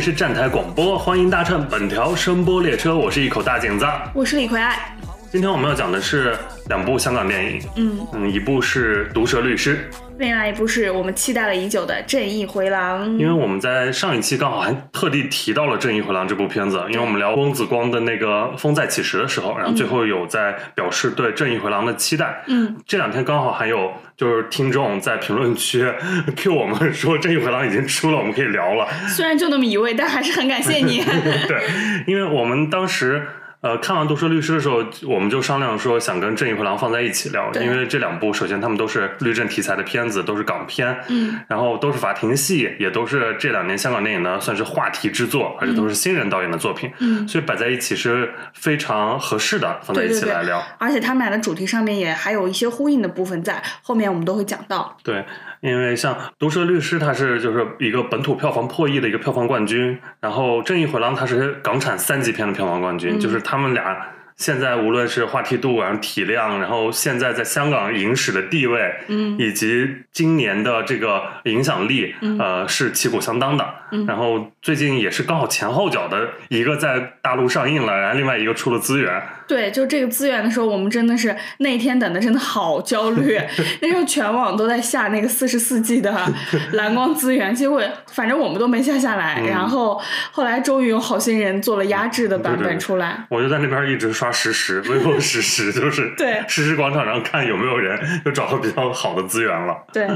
里是站台广播，欢迎搭乘本条声波列车，我是一口大井子。我是李逵爱，今天我们要讲的是两部香港电影，嗯，嗯，一部是《毒舌律师》，另外一部是我们期待了已久的《正义回廊》。因为我们在上一期刚好还特地提到了《正义回廊》这部片子，因为我们聊翁子光的那个《风再起时》的时候，然后最后有在表示对《正义回廊》的期待。嗯，这两天刚好还有就是听众在评论区 Q 我们说《正义回廊》已经出了，我们可以聊了。虽然就那么一位，但还是很感谢你。对，因为我们当时呃看完《毒舌律师》的时候，我们就商量说想跟《正义回廊》放在一起聊，因为这两部首先他们都是律政题材的片子，都是港片，嗯，然后都是法庭戏，也都是这两年香港电影呢算是话题之作，而且都是新人导演的作品，嗯所以摆在一起是非常合适的，放在一对对对起来聊。而且他们俩的主题上面也还有一些呼应的部分在，后面我们都会讲到。对，因为像《毒舌律师》，它是就是一个本土票房破亿的一个票房冠军，然后《正义回廊》它是港产三级片的票房冠军，嗯就是他们俩现在无论是话题度，然后体量，然后现在在香港影史的地位，嗯以及今年的这个影响力，嗯呃，是旗鼓相当的。嗯然后最近也是刚好前后脚的，一个在大陆上映了，然后另外一个出了资源。对，就这个资源的时候，我们真的是那天等的真的好焦虑。那时候全网都在下那个四十四 G 的 蓝光资源，结果反正我们都没下下来。嗯然后后来终于有好心人做了压制的版本出来。我就在那边一直刷实时，微博实时，就是对实时广场上看有没有人又找到比较好的资源了。对，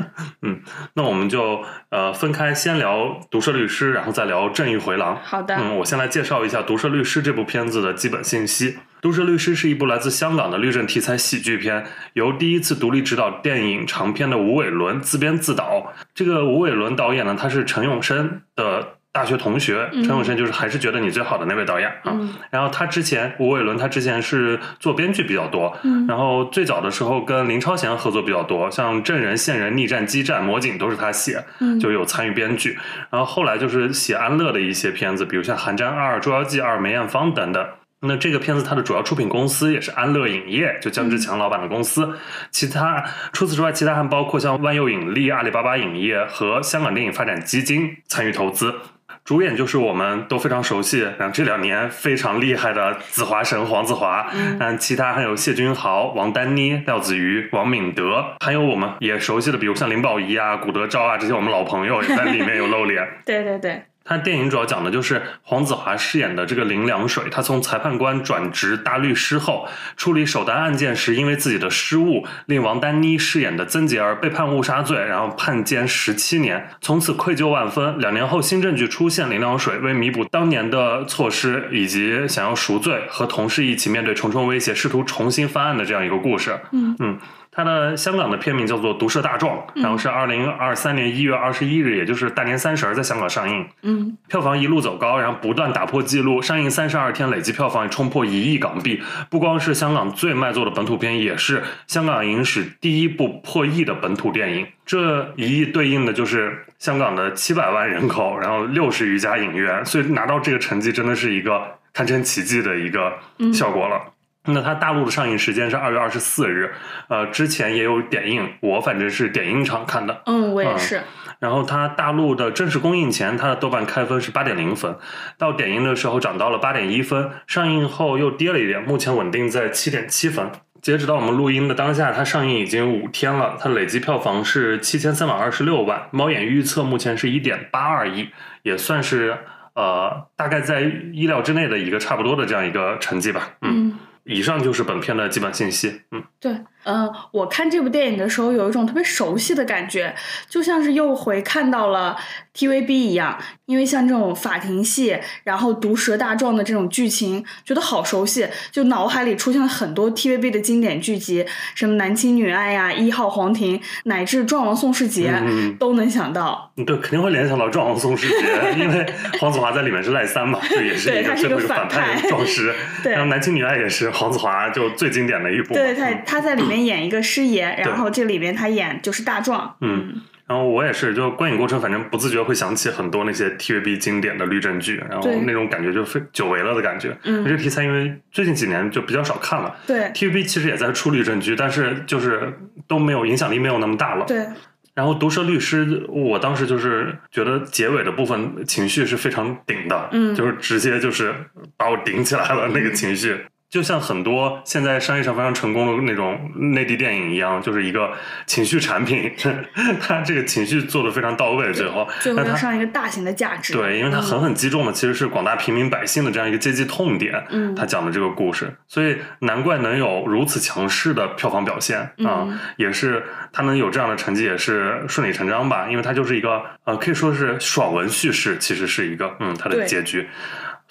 嗯那我们就呃分开先聊《毒舌律师》，然后再聊《正义回廊》。好的。嗯，我先来介绍一下《毒舌律师》这部片子的基本信息。《毒舌律师》是一部来自香港的律政题材喜剧片，由第一次独立执导电影长片的吴伟伦自编自导。这个吴伟伦导演呢，他是陈永生的大学同学，嗯陈永生就是还是觉得你最好的那位导演啊。嗯然后他之前吴伟伦他之前是做编剧比较多，嗯然后最早的时候跟林超贤合作比较多，像《证人》《线人》《逆战》《激战》《魔警》都是他写，嗯就有参与编剧。然后后来就是写安乐的一些片子，比如像《寒战二》《捉妖记二》《梅艳芳》等等。那这个片子它的主要出品公司也是安乐影业，就姜志强老板的公司。其他除此之外，其他还包括像万佑引力、阿里巴巴影业和香港电影发展基金参与投资。主演就是我们都非常熟悉，然后这两年非常厉害的子华神黄子华，嗯，其他还有谢君豪、王丹妮、廖子瑜、王敏德，还有我们也熟悉的，比如像林保怡啊、古德昭啊这些我们老朋友也在里面有露脸。对 对对，他电影主要讲的就是黄子华饰演的这个林良水，他从裁判官转职大律师后，处理首单案件时，因为自己的失误，令王丹妮饰演的曾洁儿被判误杀罪，然后判监十七年，从此愧疚万分。两年后，新证据出现，林良水为弥补当年的错失以及想要赎罪，和同事一起面对重重威胁，试图重新翻案的这样一个故事。嗯嗯。它的香港的片名叫做《毒舌大壮》，然后是二零二三年一月二十一日，也就是大年三十儿在香港上映。嗯票房一路走高，然后不断打破纪录，上映三十二天累计票房也冲破一亿港币。不光是香港最卖座的本土片，也是香港影史第一部破亿的本土电影。这一亿对应的就是香港的七百万人口，然后六十余家影院，所以拿到这个成绩真的是一个堪称奇迹的一个效果了。那它大陆的上映时间是二月二十四日，呃，之前也有点映，我反正是点映场看的。嗯，我也是。然后它大陆的正式公映前，它的豆瓣开分是八点零分，到点映的时候涨到了八点一分，上映后又跌了一点，目前稳定在七点七分。截止到我们录音的当下，它上映已经五天了，它累计票房是七千三百二十六万，猫眼预测目前是一点八二亿，也算是呃大概在意料之内的一个差不多的这样一个成绩吧。嗯，嗯，以上就是本片的基本信息。嗯，对，嗯、我看这部电影的时候有一种特别熟悉的感觉，就像是又回看到了 TVB 一样，因为像这种法庭戏，然后毒舌大壮的这种剧情，觉得好熟悉，就脑海里出现了很多 TVB 的经典剧集，什么《男亲女爱》呀，《一号皇庭》，乃至《壮王宋世杰》嗯都能想到。对，肯定会联想到壮王宋世杰，因为黄子华在里面是赖三嘛，这也是一个是么一个反反派派壮士。对然后男亲女爱也是黄子华就最经典的一部嘛。对他，他在里面面演一个师爷，然后这里面他演就是大壮。嗯，然后我也是，就观影过程，反正不自觉会想起很多那些 TVB 经典的律政剧，然后那种感觉就非久违了的感觉。嗯这个题材因为最近几年就比较少看了。对 TVB 其实也在出律政剧，但是就是都没有影响力没有那么大了。对，然后《毒舌律师》，我当时就是觉得结尾的部分情绪是非常顶的，嗯就是直接就是把我顶起来了那个情绪。就像很多现在商业上非常成功的那种内地电影一样，就是一个情绪产品，它这个情绪做的非常到位，最后，最后要上一个大型的价值。对，因为它狠狠击中的其实是广大平民百姓的这样一个阶级痛点，嗯他讲的这个故事，所以难怪能有如此强势的票房表现啊、嗯也是他能有这样的成绩也是顺理成章吧，因为它就是一个呃可以说是爽文叙事，其实是一个嗯它的结局。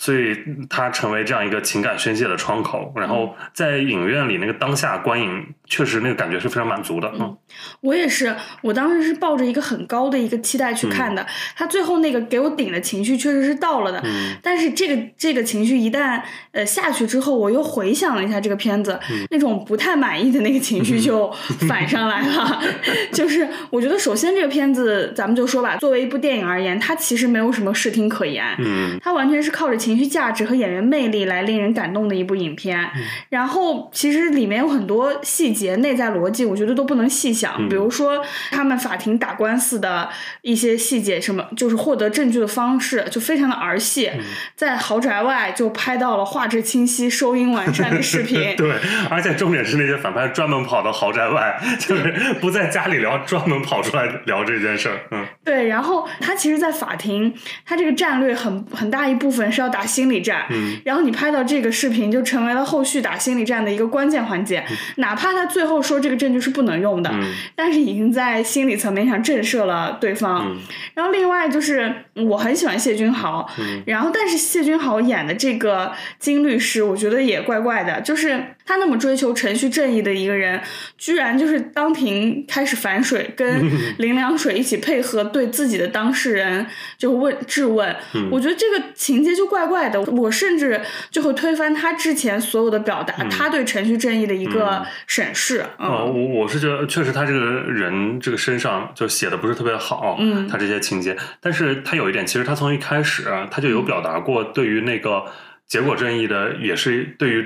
所以它成为这样一个情感宣泄的窗口，然后在影院里那个当下观影，确实那个感觉是非常满足的。嗯。我也是，我当时是抱着一个很高的一个期待去看的，他最后那个给我顶的情绪确实是到了的，嗯。但是这个这个情绪一旦呃下去之后，我又回想了一下这个片子，嗯。那种不太满意的那个情绪 就反上来了。就是我觉得首先这个片子，咱们就说吧，作为一部电影而言，它其实没有什么视听可言，嗯。它完全是靠着情绪价值和演员魅力来令人感动的一部影片。嗯。然后其实里面有很多细节、内在逻辑，我觉得都不能细想。嗯比如说他们法庭打官司的一些细节，什么就是获得证据的方式，就非常的儿戏。嗯在豪宅外就拍到了画质清晰、收音完善的视频。对，而且重点是那些反派专门跑到豪宅外，就是不在家里聊，专门跑出来聊这件事儿。嗯对，然后他其实，在法庭，他这个战略很很大一部分是要打心理战。嗯然后你拍到这个视频，就成为了后续打心理战的一个关键环节。哪怕他最后说这个证据是不能用的，嗯。但是已经在心理层面上震慑了对方。嗯。然后另外就是我很喜欢谢君豪，嗯。然后但是谢君豪演的这个金律师，我觉得也怪怪的，就是他那么追求程序正义的一个人，居然就是当庭开始反水，跟 林良水一起配合对自己的当事人就问质问，嗯。我觉得这个情节就怪怪的，我甚至就会推翻他之前所有的表达，他对程序正义的一个嗯审视，嗯。哦，我我是觉得确实他这个人这个身上就写的不是特别好，嗯。他这些情节，但是他有一点，其实他从一开始啊他就有表达过对于那个结果正义的，也是对于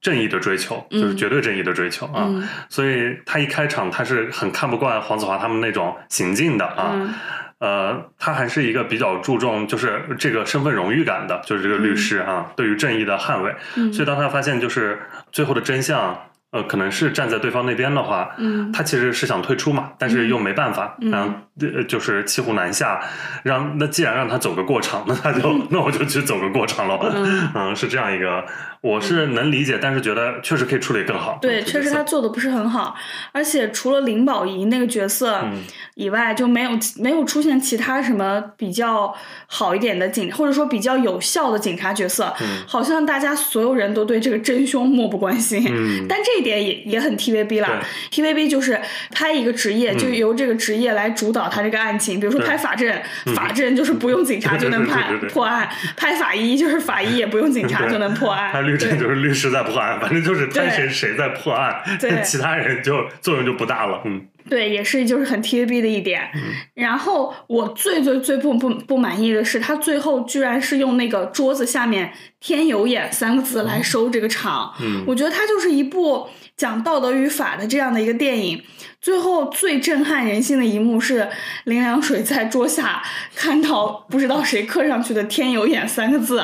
正义的追求，就是嗯。绝对正义的追求啊，嗯。所以他一开场他是很看不惯黄子华他们那种行径的啊。嗯。呃，他还是一个比较注重就是这个身份荣誉感的，就是这个律师啊，对于正义的捍卫。嗯。所以当他发现就是最后的真相，呃，可能是站在对方那边的话，嗯。他其实是想退出嘛，但是又没办法，嗯。然后呃就是骑虎难下，让那既然让他走个过场，那他就 那我就去走个过场喽，嗯。嗯，是这样一个，我是能理解，但是觉得确实可以处理更好。对，确实他做的不是很好，而且除了林保怡那个角色嗯以外，就没有没有出现其他什么比较好一点的警，或者说比较有效的警察角色。嗯好像大家所有人都对这个真凶漠不关心。嗯 但这一点也也很 TVB 啦，TVB 就是拍一个职业，就由这个职业来主导他这个案情。比如说拍法证，法证就是不用警察就能判破案；拍法医就是法医也不用警察就能破案。拍律政就是律师在破案，反正就是对摊谁谁在破案，对其他人就作用就不大了。嗯对，也是就是很 TVB 的一点。然后我最最最不不不满意的是，他最后居然是用那个桌子下面“天有眼”三个字来收这个场。嗯我觉得它就是一部讲道德与法的这样的一个电影。最后最震撼人心的一幕是林良水在桌下看到不知道谁刻上去的“天有眼”三个字，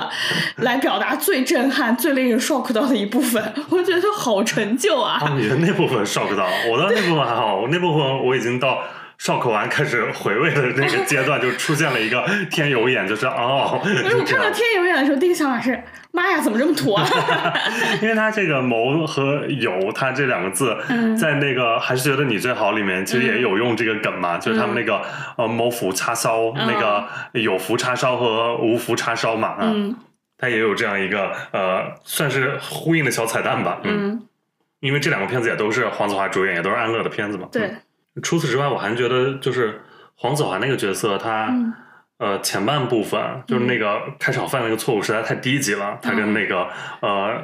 来表达最震撼、最令人 shock 到的一部分。我觉得好成就啊！啊，你的那部分 shock 到，我的那部分还好，我那部分我已经到 shock 完开始回味的那个阶段，就出现了一个天有眼，就是哦，我看到“天有眼”的时候，第一个想法是：妈呀，怎么这么土啊？因为他这个谋和有，他这两个字，嗯。在那个还是觉得你最好里面，其实也有用这个梗嘛，就是他们那个呃谋福叉烧，那个有福叉烧和无福叉烧嘛，啊，嗯。他也有这样一个呃，算是呼应的小彩蛋吧，嗯，嗯，因为这两个片子也都是黄子华主演，也都是安乐的片子嘛，对嗯。除此之外，我还觉得就是黄子华那个角色，他、嗯呃前半部分，就是那个开场犯那个错误实在太低级了，他跟那个呃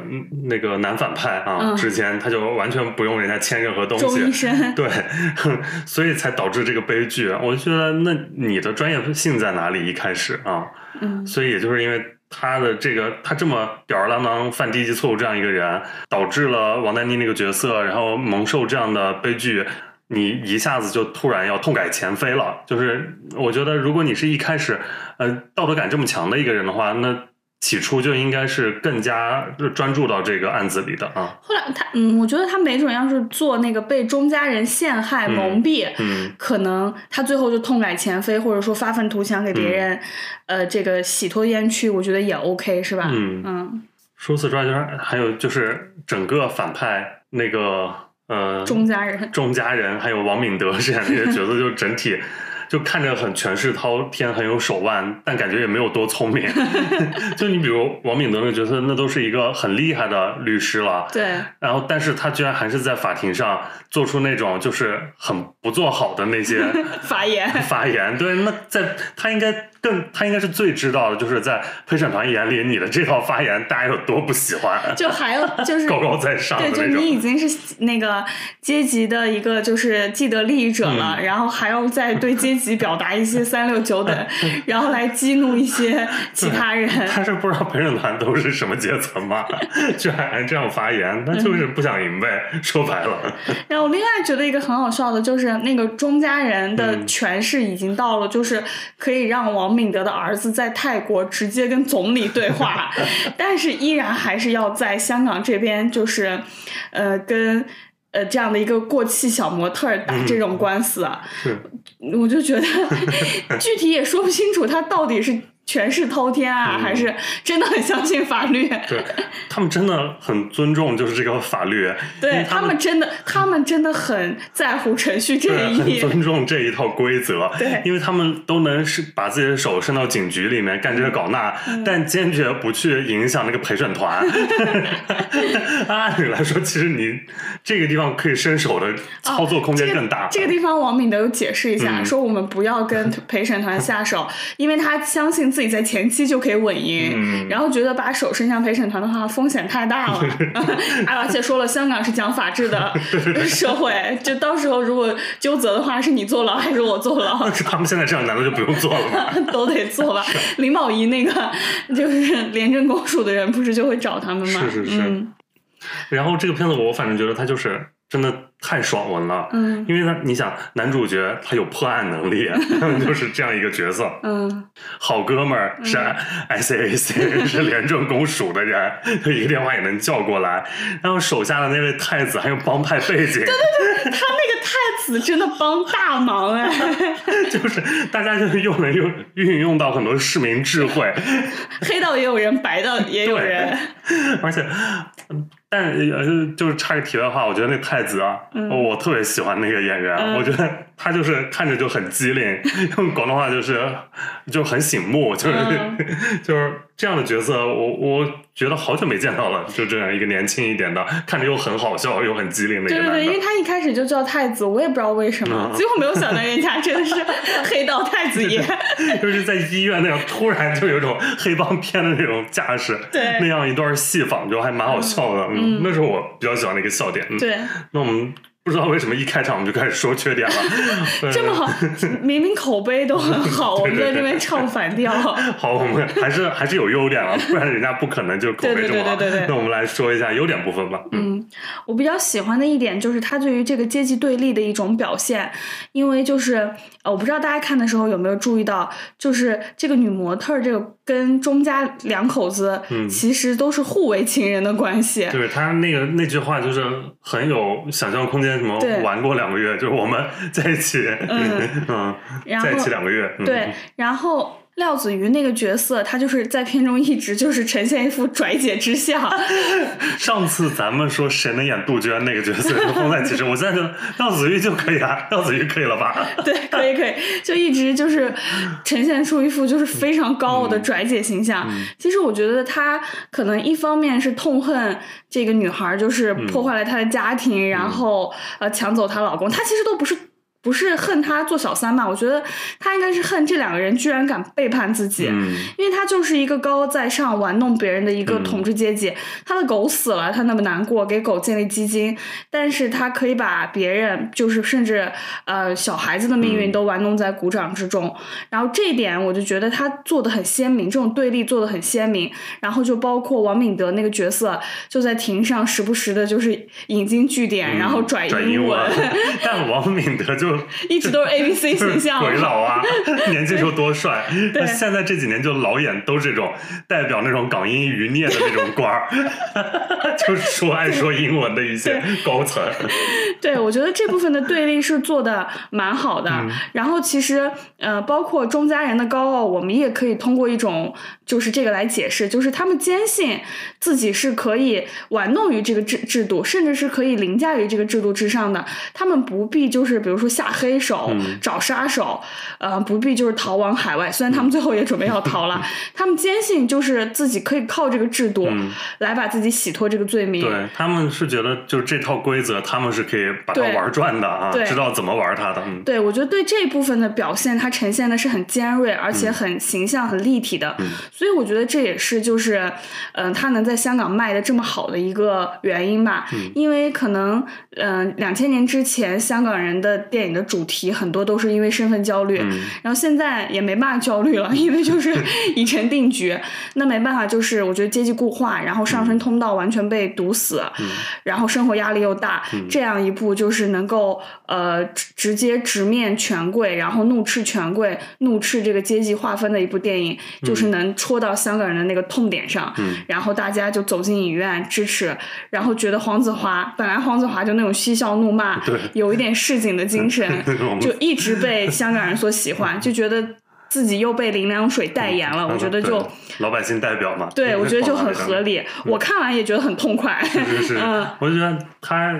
那个男反派啊嗯之间，他就完全不用人家签任何东西，对，所以才导致这个悲剧。我就觉得，那你的专业性在哪里？一开始啊，嗯所以也就是因为他的这个，他这么吊儿郎当犯低级错误这样一个人，导致了王丹妮那个角色，然后蒙受这样的悲剧。你一下子就突然要痛改前非了，就是我觉得，如果你是一开始，呃，道德感这么强的一个人的话，那起初就应该是更加专注到这个案子里的啊。后来他，嗯，我觉得他没准要是做那个被钟家人陷害、嗯蒙蔽，嗯可能他最后就痛改前非，或者说发愤图强，给别人，呃，这个洗脱冤屈，我觉得也 OK，是吧？嗯嗯，除此之外，就是还有就是整个反派那个呃钟家人，钟家人还有王敏德饰演那些角色，就整体 就看着很权势滔天，很有手腕，但感觉也没有多聪明。就你比如王敏德那个角色，那都是一个很厉害的律师了。对，然后，但是他居然还是在法庭上做出那种就是很不做好的那些 发言，发言。对，那在他应该更，他应该是最知道的，就是在陪审团眼里，你的这套发言大家有多不喜欢，就还有就是 高高在上的对，就。你已经是那个阶级的一个就是既得利益者了，嗯然后还要再对阶级表达一些三六九等，然后来激怒一些其他人。他是不知道陪审团都是什么阶层吗？居然还这样发言，那就是不想赢呗。说白了，然后我另外觉得一个很好笑的就是那个钟家人的嗯权势已经到了，就是可以让王敏德的儿子在泰国直接跟总理对话，但是依然还是要在香港这边就是呃跟。呃，这样的一个过气小模特打这种官司我就觉得 具体也说不清楚，他到底是权势滔天啊，嗯还是真的很相信法律？对他们真的很尊重，就是这个法律，对他他们真的，他们真的很在乎程序这对，一很。尊重这一套规则，对因为他们都能是把自己的手伸到警局里面干这个搞那，嗯但坚决不去影响那个陪审团。按理来说，其实你这个地方可以伸手的操作空间更大。哦这个地方，王敏德有解释一下，嗯说我们不要跟陪审团下手，因为他相信自己在前期就可以稳赢，嗯然后觉得把手伸向陪审团的话风险太大了，而且说了香港是讲法治的社会，就到时候如果纠责的话，是你坐牢还是我坐牢？是他们现在这样，难道就不用坐了吗？都得坐吧。林保怡那个就是廉政公署的人，不是就会找他们吗？是是是嗯然后这个片子，我反正觉得他就是真的太爽文了。嗯因为他，你想，男主角他有破案能力，就是这样一个角色。嗯，好哥们儿是 SAC，、是廉政公署的人，他一个电话也能叫过来。然后手下的那位太子还有帮派背景，对对对他那个太子真的帮大忙哎，就是大家就是又能用运用到很多市民智慧，黑道也有人，白道也有人。而且，嗯但呃，就是插个题外话，我觉得那太子啊，嗯。我特别喜欢那个演员，嗯我觉得他就是看着就很机灵，用广东话就是就很醒目，就是、嗯 就是这样的角色，我我觉得好久没见到了，就这样一个年轻一点的，看着又很好笑又很机灵的一对对对，因为。他一开始就叫太子，我也不知道为什么，嗯结果没有想到人家真的是 黑道太子爷。就是在医院那样，突然就有一种黑帮片的那种架势，对那样一段戏仿就还蛮好笑的，嗯，那是我比较喜欢的一个笑点。嗯、对，那我们不知道为什么一开场我们就开始说缺点了，这么好，明明口碑都很好，我们在这边唱反调。好，我们还是还是有优点了，不然人家不可能就口碑这么好。对对对对对对那我们来说一下优点部分吧。嗯嗯，我比较喜欢的一点就是他对于这个阶级对立的一种表现，因为就是呃，我不知道大家看的时候有没有注意到，就是这个女模特儿这个跟钟家两口子嗯其实都是互为情人的关系。对他那个那句话就是很有想象空间，什么玩过两个月，就是我们在一起，嗯。嗯，然后在一起两个月，嗯、对，然后廖子瑜那个角色，他就是在片中一直就是呈现一副 拽姐之相。上次咱们说谁能演杜鹃那个角色是风采骑士，我现在觉得廖子瑜就可以啊，廖子瑜可以了吧？对，可以可以，就一直就是呈现出一副就是非常高傲的拽姐形象。其实我觉得他可能一方面是痛恨这个女孩，就是破坏了她的家庭，然后呃抢走她老公，她其实都不是。不是恨他做小三吧？我觉得他应该是恨这两个人居然敢背叛自己，嗯因为他就是一个高高在上玩弄别人的一个嗯统治阶级。他的狗死了，他那么难过，给狗建立基金，但是他可以把别人，就是甚至呃小孩子的命运嗯都玩弄在股掌之中。然后这一点我就觉得他做的很鲜明，这种对立做的很鲜明。然后就包括王敏德那个角色，就在庭上时不时的就是引经据典，然后拽英文，但王敏德就 一直都是 A B C 形象。鬼佬啊，年轻时候多帅。对那现在这几年就老演都这种代表那种港英余孽的那种官儿，就是说爱说英文的一些高层。对，我觉得这部分的对立是做的蛮好的。嗯然后其实呃，包括钟家人的高傲，我们也可以通过一种就是这个来解释，就是他们坚信自己是可以玩弄于这个制制度，甚至是可以凌驾于这个制度之上的。他们不必就是比如说下黑手、嗯找杀手，呃，不必就是逃往海外。虽然他们最后也准备要逃了，他们坚信就是自己可以靠这个制度嗯来把自己洗脱这个罪名。对他们是觉得就是这套规则，他们是可以把它玩转的啊，知道怎么玩它的。嗯对，我觉得对这一部分的表现，它呈现的是很尖锐，而且很形象、很立体的。嗯所以我觉得这也是就是，嗯、它能在香港卖的这么好的一个原因吧。嗯因为可能，嗯、两千年之前香港人的电影的主题很多都是因为身份焦虑，嗯。然后现在也没办法焦虑了，因为就是 已成定局。那没办法，就是我觉得阶级固化，然后上升通道完全被堵死，嗯然后生活压力又大，这样一部就是能够呃直直接直面权贵，然后怒斥权贵、怒斥这个阶级划分的一部电影，就是能戳到香港人的那个痛点上，嗯。然后大家就走进影院支持，然后觉得黄子华本来黄子华就那种嬉笑怒骂对，有一点市井的精神 就一直被香港人所喜欢，就觉得自己又被林良水代言了，我觉得就对。老百姓代表嘛，对，我觉得就 很合合理。我看完也觉得很痛快。是是，嗯我就觉得他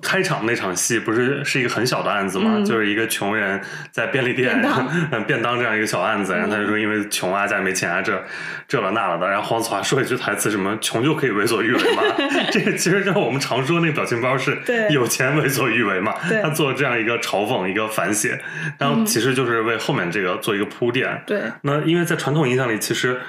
开场那场戏不是是一个很小的案子嘛，嗯。就是一个穷人在便利店便当。嗯 便当这样一个小案子，然后他就说因为穷啊，家里没钱啊，这这了那了的，然后黄子华说一句台词什么？穷就可以为所欲为嘛，这个其实就是我们常说那个表情包是有钱为所欲为嘛，他做这样一个嘲讽一个反写，然后其实就是为后面这个做一个铺垫，对，那因为在传统印象里，其实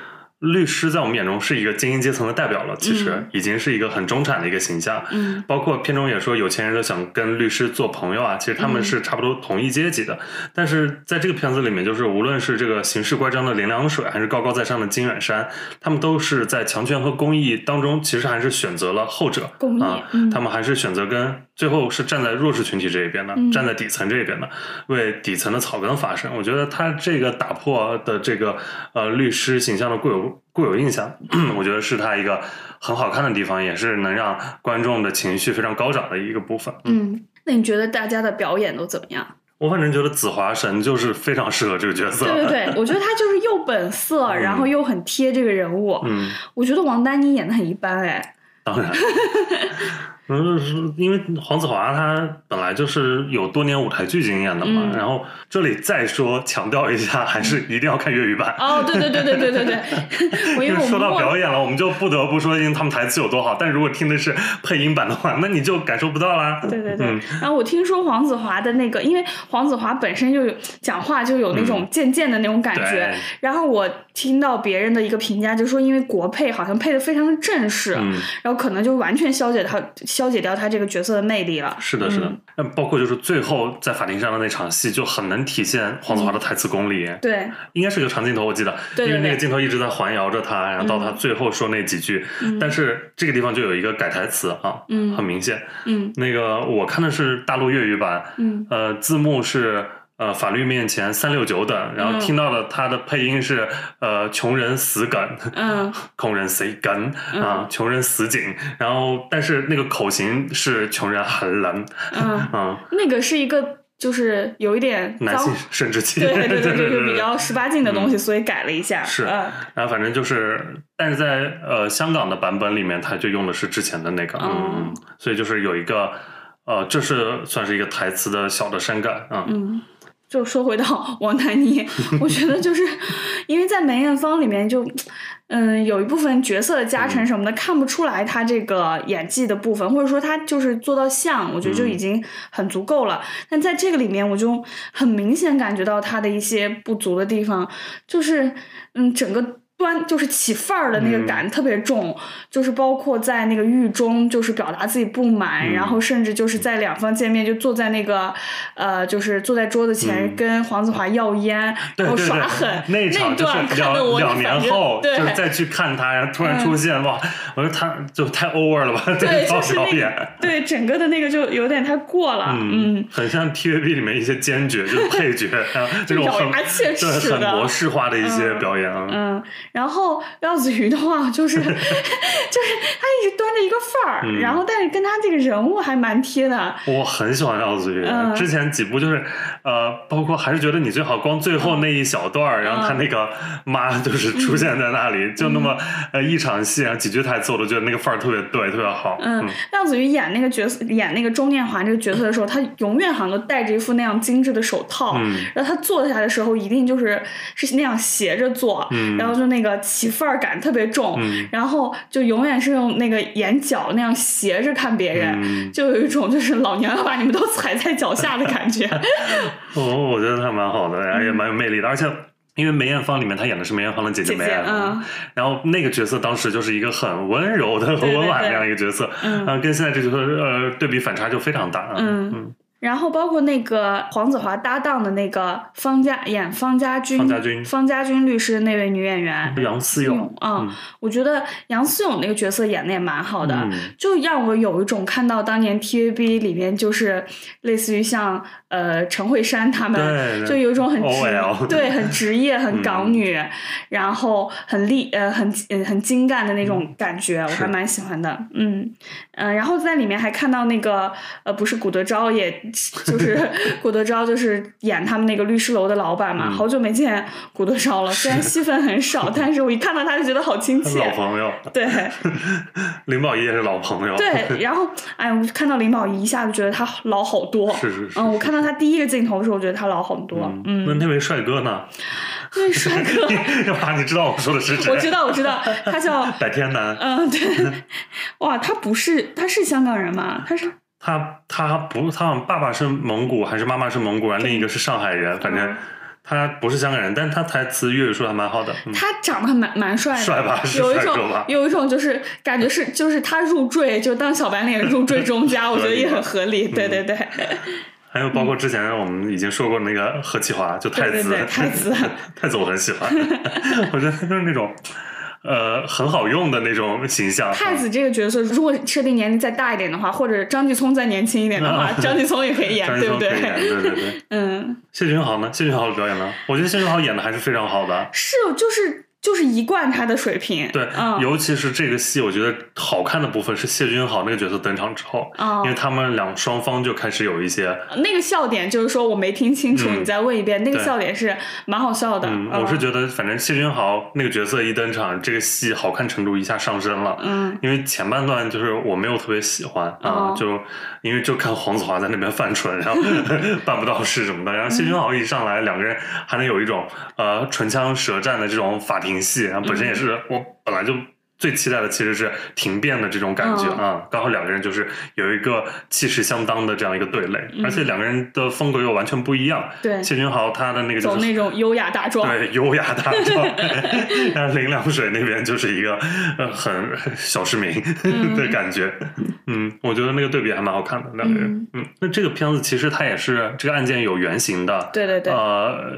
律师在我们眼中是一个精英阶层的代表了，其实已经是一个很中产的一个形象。嗯，包括片中也说，有钱人都想跟律师做朋友啊，其实他们是差不多同一阶级的。但是在这个片子里面，就是无论是这个行事乖张的林良水，还是高高在上的金远山，他们都是在强权和公益当中，其实还是选择了后者。公益啊，嗯他们还是选择跟最后是站在弱势群体这一边的，嗯站在底层这一边的，为底层的草根发声。我觉得他这个打破的这个呃律师形象的固有固有印象，我觉得是他一个很好看的地方，也是能让观众的情绪非常高涨的一个部分。嗯，那你觉得大家的表演都怎么样？我反正觉得子华神就是非常适合这个角色。对对对，我觉得他就是又本色，然后又很贴这个人物。嗯，我觉得王丹妮演的很一般哎。当然。因为黄子华他本来就是有多年舞台剧经验的嘛，嗯然后这里再说强调一下，还是一定要看粤语版。哦，对对对对对对对，我因为说到表演了，我们就不得不说，因为他们台词有多好。但如果听的是配音版的话，那你就感受不到啦。对对对，嗯然后我听说黄子华的那个，因为黄子华本身就有讲话就有那种贱贱的那种感觉，对然后我听到别人的一个评价，就说因为国配好像配的非常的正式，嗯，然后可能就完全消解他消解掉他这个角色的魅力了。是的，是的嗯。那、包括就是最后在法庭上的那场戏，就很能体现黄子华的台词功力。对，应该是个长镜头，我记得，对对因为那个镜头一直在环绕着他，然后到他最后说那几句，但是这个地方就有一个改台词啊，嗯很明显。嗯那个我看的是大陆粤语版，嗯呃，字幕是。呃，法律面前三六九等，然后嗯。听到了他的配音是呃，穷人死梗，嗯。穷人死梗啊，穷人死紧，然后但是那个口型是穷人很冷，嗯，嗯，那个是一个就是有一点男性，生殖器，对对对，对 就是比较十八禁的东西，所以改了一下。是嗯。然后反正就是，但是在呃香港的版本里面，他就用的是之前的那个，哦。嗯，嗯。所以就是有一个呃，这是算是一个台词的小的删改啊。嗯，就说回到 王丹妮，我觉得就是因为在梅艳芳里面就。嗯，有一部分角色的加成什么的，看不出来她这个演技的部分，或者说她就是做到像，我觉得就已经很足够了。但在这个里面，我就很明显感觉到他的一些不足的地方，就是嗯，整个。端就是起范儿的那个感特别重，就是包括在那个狱中，就是表达自己不满，然后甚至就是在两方见面就坐在那个呃，就是坐在桌子前跟黄子华要烟，然后耍狠那场就是两两年后，就是再去看他，然后突然出现哇，我说他就太 over 了吧，对，套表演，对整个的那个就有点太过了，嗯，很像 TVB 里面一些奸角，就是配角，这种很模式化的一些表演啊，嗯。然后廖子瑜的话，就是 就是他一直端着一个范儿，然后但是跟他这个人物还蛮贴的。我很喜欢廖子瑜，之前几部就是呃，包括还是觉得你最好光最后那一小段儿，然后他那个妈就是出现在那里，就那么呃一场戏，然后几句台词，我都觉得那个范儿特别对，特别好。嗯，廖子瑜演那个角色，演那个钟念华这个角色的时候，他永远好像都戴着一副那样精致的手套，然后他坐下的时候一定就是是那样斜着坐，然后就那。那个起范儿感特别重，然后就永远是用那个眼角那样斜着看别人，就有一种就是老娘要把你们都踩在脚下的感觉。哦，我觉得他蛮好的，然后也蛮有魅力的，而且因为梅艳芳里面她演的是梅艳芳的姐姐梅艳芳，然后那个角色当时就是一个很温柔的、很温婉那样一个角色，嗯，跟现在这角色呃对比反差就非常大，嗯嗯。然后包括那个黄子华搭档的那个方家演方家军，方家军方家军律师的那位女演员杨思勇啊，我觉得杨思勇那个角色演的也蛮好的，就让我有一种看到当年 TVB 里面就是类似于像呃陈慧珊他们，就有一种很职对很职业很港女，然后很厉呃很很精干的那种感觉，我还蛮喜欢的，嗯嗯，然后在里面还看到那个呃不是古德昭也。就是 古德昭，就是演他们那个律师楼的老板嘛。好久没见古德昭了，虽然戏份很少，但是我一看到他就觉得好亲切。老朋友。对。林保怡也是老朋友。对，然后哎，我看到林保怡一下子觉得他老好多。是是是。嗯，我看到他第一个镜头的时候，我觉得他老很多。嗯。那那位帅哥呢？那位帅哥。哇，你知道我说的是谁？我知道，我知道，他叫 百天南。嗯，对。哇，他不是，他是香港人吗？他是。他他不，他爸爸是蒙古还是妈妈是蒙古人？另一个是上海人，反正他不是香港人，但是他台词粤语说还蛮好的。他长得还蛮蛮帅的，帅吧？有一种有一种就是感觉是就是他入赘就当小白脸入赘中家，我觉得也很合理。对对对。还有包括之前我们已经说过那个何其华，就太子，太子，太子我很喜欢，我觉得他就是那种。呃，很好用的那种形象。太子这个角色，如果设定年龄再大一点的话，或者张继聪再年轻一点的话，张继聪也可以演，对不对？对对对。嗯。谢君豪呢？谢君豪的表演呢？我觉得谢君豪演的还是非常好的。是，就是。就是一贯他的水平，对，尤其是这个戏，我觉得好看的部分是谢君豪那个角色登场之后，因为他们两双方就开始有一些那个笑点，就是说我没听清楚，你再问一遍，那个笑点是蛮好笑的。我是觉得，反正谢君豪那个角色一登场，这个戏好看程度一下上升了。嗯，因为前半段就是我没有特别喜欢啊，就因为就看黄子华在那边犯蠢，然后 办不到事什么的，然后谢君豪一上来，两个人还能有一种呃唇枪舌战的这种法庭。戏，然后本身也是我本来就。最期待的其实是停变的这种感觉啊，刚好两个人就是有一个气势相当的这样一个对垒，而且两个人的风格又完全不一样。对，谢君豪他的那个走那种优雅大壮，对，优雅大壮。然后林良水那边就是一个呃很小市民的感觉。嗯，我觉得那个对比还蛮好看的两个人。嗯，那这个片子其实它也是这个案件有原型的。对对对。呃，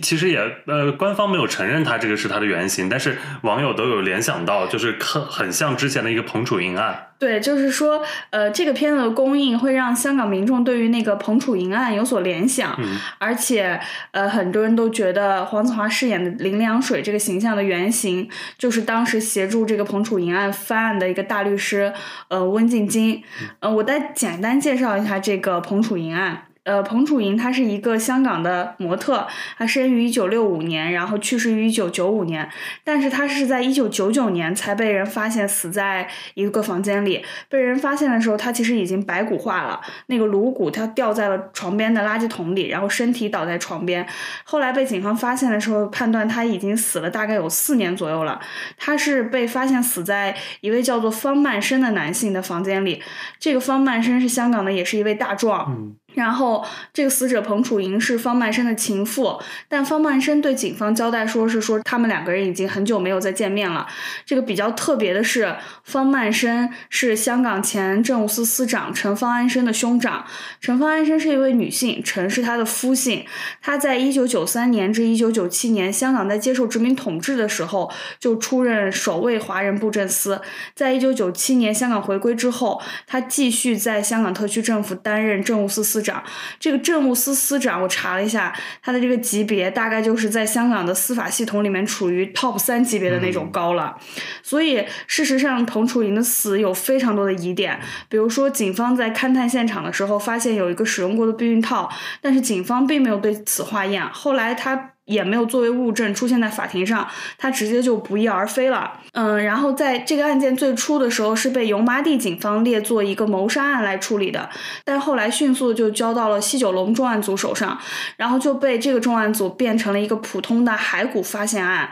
其实也呃官方没有承认它这个是它的原型，但是网友都有联想到就。就是很很像之前的一个彭楚营案，对，就是说，呃，这个片子的公映会让香港民众对于那个彭楚营案有所联想，而且，呃，很多人都觉得黄子华饰演的林良水这个形象的原型就是当时协助这个彭楚营案翻案的一个大律师，呃，温静金。呃，我再简单介绍一下这个彭楚营案。呃，彭楚莹她是一个香港的模特，她生于一九六五年，然后去世于一九九五年。但是她是在一九九九年才被人发现死在一个房间里。被人发现的时候，她其实已经白骨化了，那个颅骨她掉在了床边的垃圾桶里，然后身体倒在床边。后来被警方发现的时候，判断她已经死了大概有四年左右了。她是被发现死在一位叫做方曼生的男性的房间里。这个方曼生是香港的，也是一位大壮。然后，这个死者彭楚莹是方曼生的情妇，但方曼生对警方交代说是说他们两个人已经很久没有再见面了。这个比较特别的是，方曼生是香港前政务司司长陈方安生的兄长。陈方安生是一位女性，陈是她的夫姓。她在一九九三年至一九九七年，香港在接受殖民统治的时候，就出任首位华人布政司。在一九九七年香港回归之后，她继续在香港特区政府担任政务司司长。这个政务司司长，我查了一下，他的这个级别大概就是在香港的司法系统里面处于 top 三级别的那种高了。所以，事实上，彭楚莹的死有非常多的疑点，比如说，警方在勘探现场的时候发现有一个使用过的避孕套，但是警方并没有对此化验。后来他。也没有作为物证出现在法庭上，他直接就不翼而飞了。嗯，然后在这个案件最初的时候是被油麻地警方列作一个谋杀案来处理的，但后来迅速就交到了西九龙重案组手上，然后就被这个重案组变成了一个普通的骸骨发现案。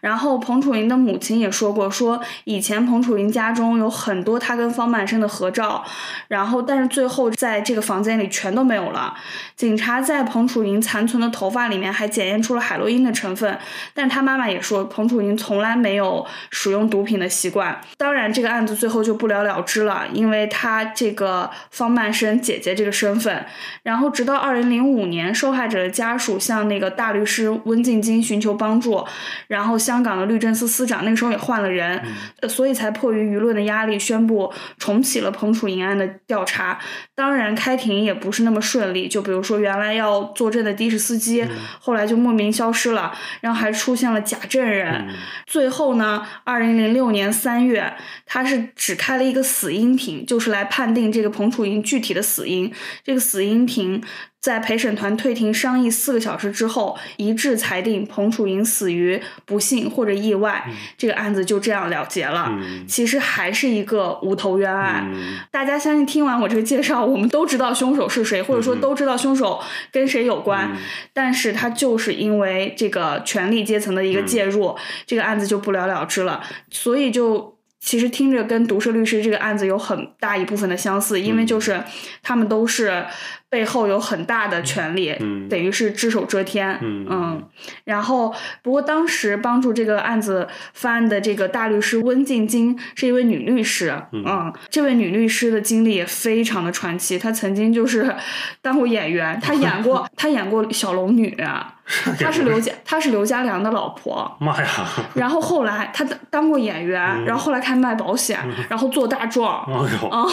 然后彭楚云的母亲也说过，说以前彭楚云家中有很多她跟方曼生的合照，然后但是最后在这个房间里全都没有了。警察在彭楚云残存的头发里面还检验出了海洛因的成分，但他妈妈也说彭楚莹从来没有使用毒品的习惯。当然，这个案子最后就不了了之了，因为他这个方曼生姐姐这个身份。然后直到二零零五年，受害者的家属向那个大律师温静晶寻求帮助，然后香港的律政司司长那个时候也换了人，呃所以才迫于舆论的压力，宣布重启了彭楚莹案的调查。当然，开庭也不是那么顺利，就比如说原来要作证的的士司机，后来就莫名消失了，然后还出现了假证人。最后呢，二零零六年三月，他是只开了一个死因庭，就是来判定这个彭楚英具体的死因。这个死因庭在陪审团退庭商议四个小时之后，一致裁定彭楚莹死于不幸或者意外，这个案子就这样了结了。嗯其实还是一个无头冤案。嗯大家相信听完我这个介绍，我们都知道凶手是谁，或者说都知道凶手跟谁有关，嗯但是他就是因为这个权力阶层的一个介入，这个案子就不了了之了。所以就其实听着跟毒舌律师这个案子有很大一部分的相似，因为就是他们都是背后有很大的权力，嗯等于是只手遮天。嗯然后不过当时帮助这个案子翻案的这个大律师温静晶是一位女律师，嗯，这位女律师的经历也非常的传奇，她曾经就是当过演员，她演过 她演过小龙女啊。她是刘家，她是刘家良的老婆。妈呀！然后后来她当当过演员，然后后来开始卖保险，然后做大壮，啊、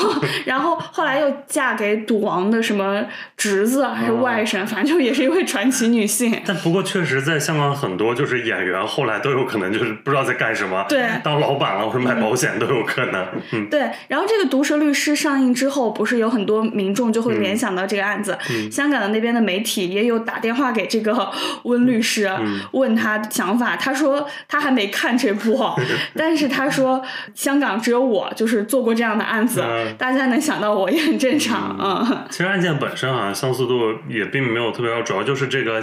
然后后来又嫁给赌王的什么侄子还是外甥，反正就也是一位传奇女性。但不过确实，在香港很多就是演员后来都有可能就是不知道在干什么，对当老板了或者卖保险都有可能。嗯对，然后这个《毒舌律师》上映之后，不是有很多民众就会联想到这个案子。嗯香港的那边的媒体也有打电话给这个温律师，嗯问他想法。他说他还没看这部，但是他说香港只有我就是做过这样的案子，嗯大家能想到我也很正常。嗯，其实案件本身好像相似度也并没有特别高，主要就是这个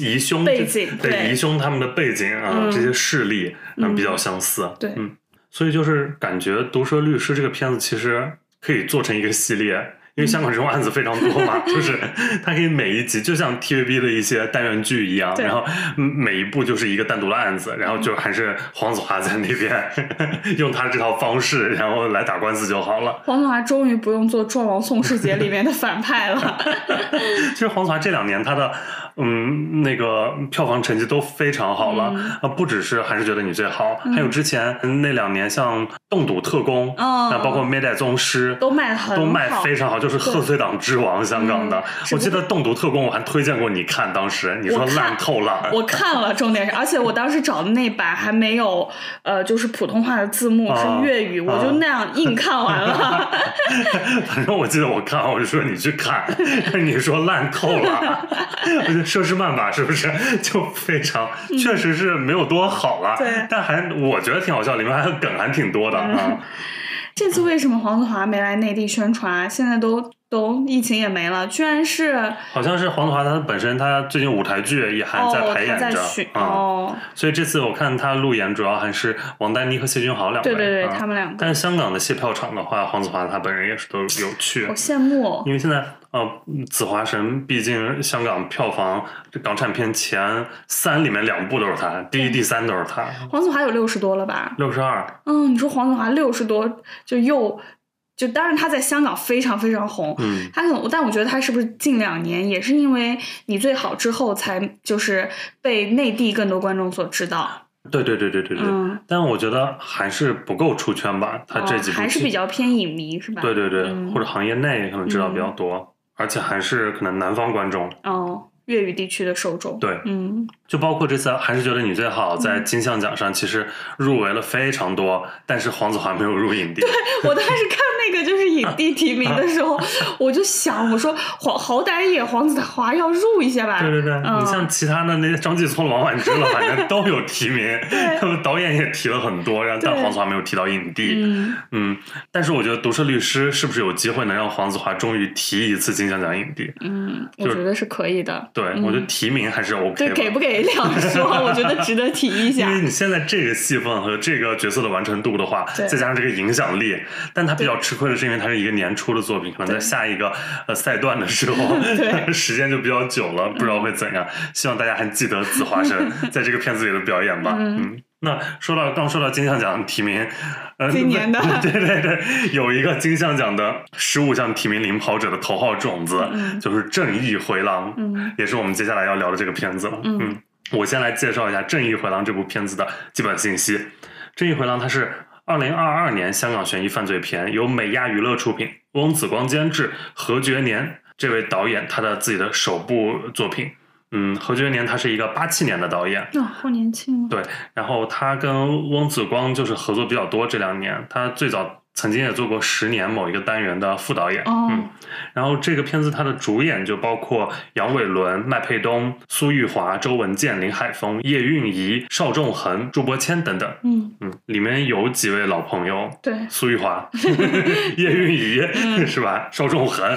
疑凶背景对对疑凶他们的背景啊，嗯这些势力嗯比较相似。对嗯，所以就是感觉《毒舌律师》这个片子其实可以做成一个系列。因为香港这种案子非常多嘛，就是它可以每一集就像 TVB 的一些单元剧一样，然后嗯每一部就是一个单独的案子，然后就还是黄子华在那边 用他这套方式，然后来打官司就好了。黄子华终于不用做《壮王宋世杰》里面的反派了。其实黄子华这两年他的嗯那个票房成绩都非常好了嗯啊、不只是《还是觉得你最好》还有之前那两年像《冻赌特工》哦啊，包括《灭代宗师》都卖的很都卖好非常好，就是贺岁档之王，香港的。我记得《栋笃特工》我还推荐过你看，当时你说烂透了。我看了，重点是，而且我当时找的那版还没有，呃，就是普通话的字幕，啊是粤语，我就那样硬看完了。反正我记得我看，我就说你去看，你说烂透了。我觉得佘诗曼吧，是不是就非常，确实是没有多好了，但还我觉得挺好笑，里面还有梗还挺多的啊。这次为什么黄子华没来内地宣传？现在都都疫情也没了，居然是好像是黄子华他本身他最近舞台剧也还在排演着哦，所以这次我看他路演主要还是王丹妮和谢君豪两位，对对对，啊他们两个，但是香港的戏票场的话，黄子华他本人也是都有去好，羡慕哦。因为现在呃，《紫华神》毕竟香港票房这港产片前三里面两部都是他，第一、第三都是他，黄子华有六十多了吧？六十二。嗯，你说黄子华六十多，就又就当然他在香港非常非常红，嗯，他可能，但我觉得他是不是近两年也是因为你最好之后才就是被内地更多观众所知道，对对对对对对。嗯，但我觉得还是不够出圈吧，他这几部哦、还是比较偏影迷是吧？对对对，嗯或者行业内可能知道比较多，而且还是可能南方观众。哦，粤语地区的受众，对，嗯，就包括这次还是觉得你最好在金像奖上其实入围了非常多，但是黄子华没有入影帝。对我当时看那个就是影帝提名的时候，我就想，我说黄好歹也黄子华要入一下吧，对对对，嗯你像其他的那些张继聪、王婉之了，反正都有提名，他们导演也提了很多，然后但黄子华没有提到影帝。嗯，嗯，但是我觉得《毒舌律师》是不是有机会能让黄子华终于提一次金像奖影帝？嗯，我觉得是可以的，对，嗯我觉得提名还是 OK 对，吧。给不给两说，我觉得值得提一下。因为，你现在这个戏份和这个角色的完成度的话，再加上这个影响力，但他比较吃亏的是，因为他是一个年初的作品，可能在下一个呃赛段的时候，对。时间就比较久了，不知道会怎样。希望大家还记得紫华生在这个片子里的表演吧。嗯。嗯。那说到刚说到金像奖提名，呃，今年的 对对对，有一个金像奖的十五项提名领跑者的头号种子，嗯就是《正义回廊》，嗯也是我们接下来要聊的这个片子了。嗯我先来介绍一下《正义回廊》这部片子的基本信息。《正义回廊》它是二零二二年香港悬疑犯罪片，由美亚娱乐出品，翁子光监制，何觉年这位导演他的自己的首部作品。嗯，何俊年他是一个八七年的导演，哦、好年轻啊，对，然后他跟翁子光就是合作比较多，这两年他最早曾经也做过十年某一个单元的副导演，哦嗯，然后这个片子它的主演就包括杨伟伦、麦佩东、苏玉华、周文健、林海峰、叶蕴仪、邵仲恒、朱伯谦等等，嗯，嗯，里面有几位老朋友，对，苏玉华、叶蕴仪、嗯 是吧？邵仲恒。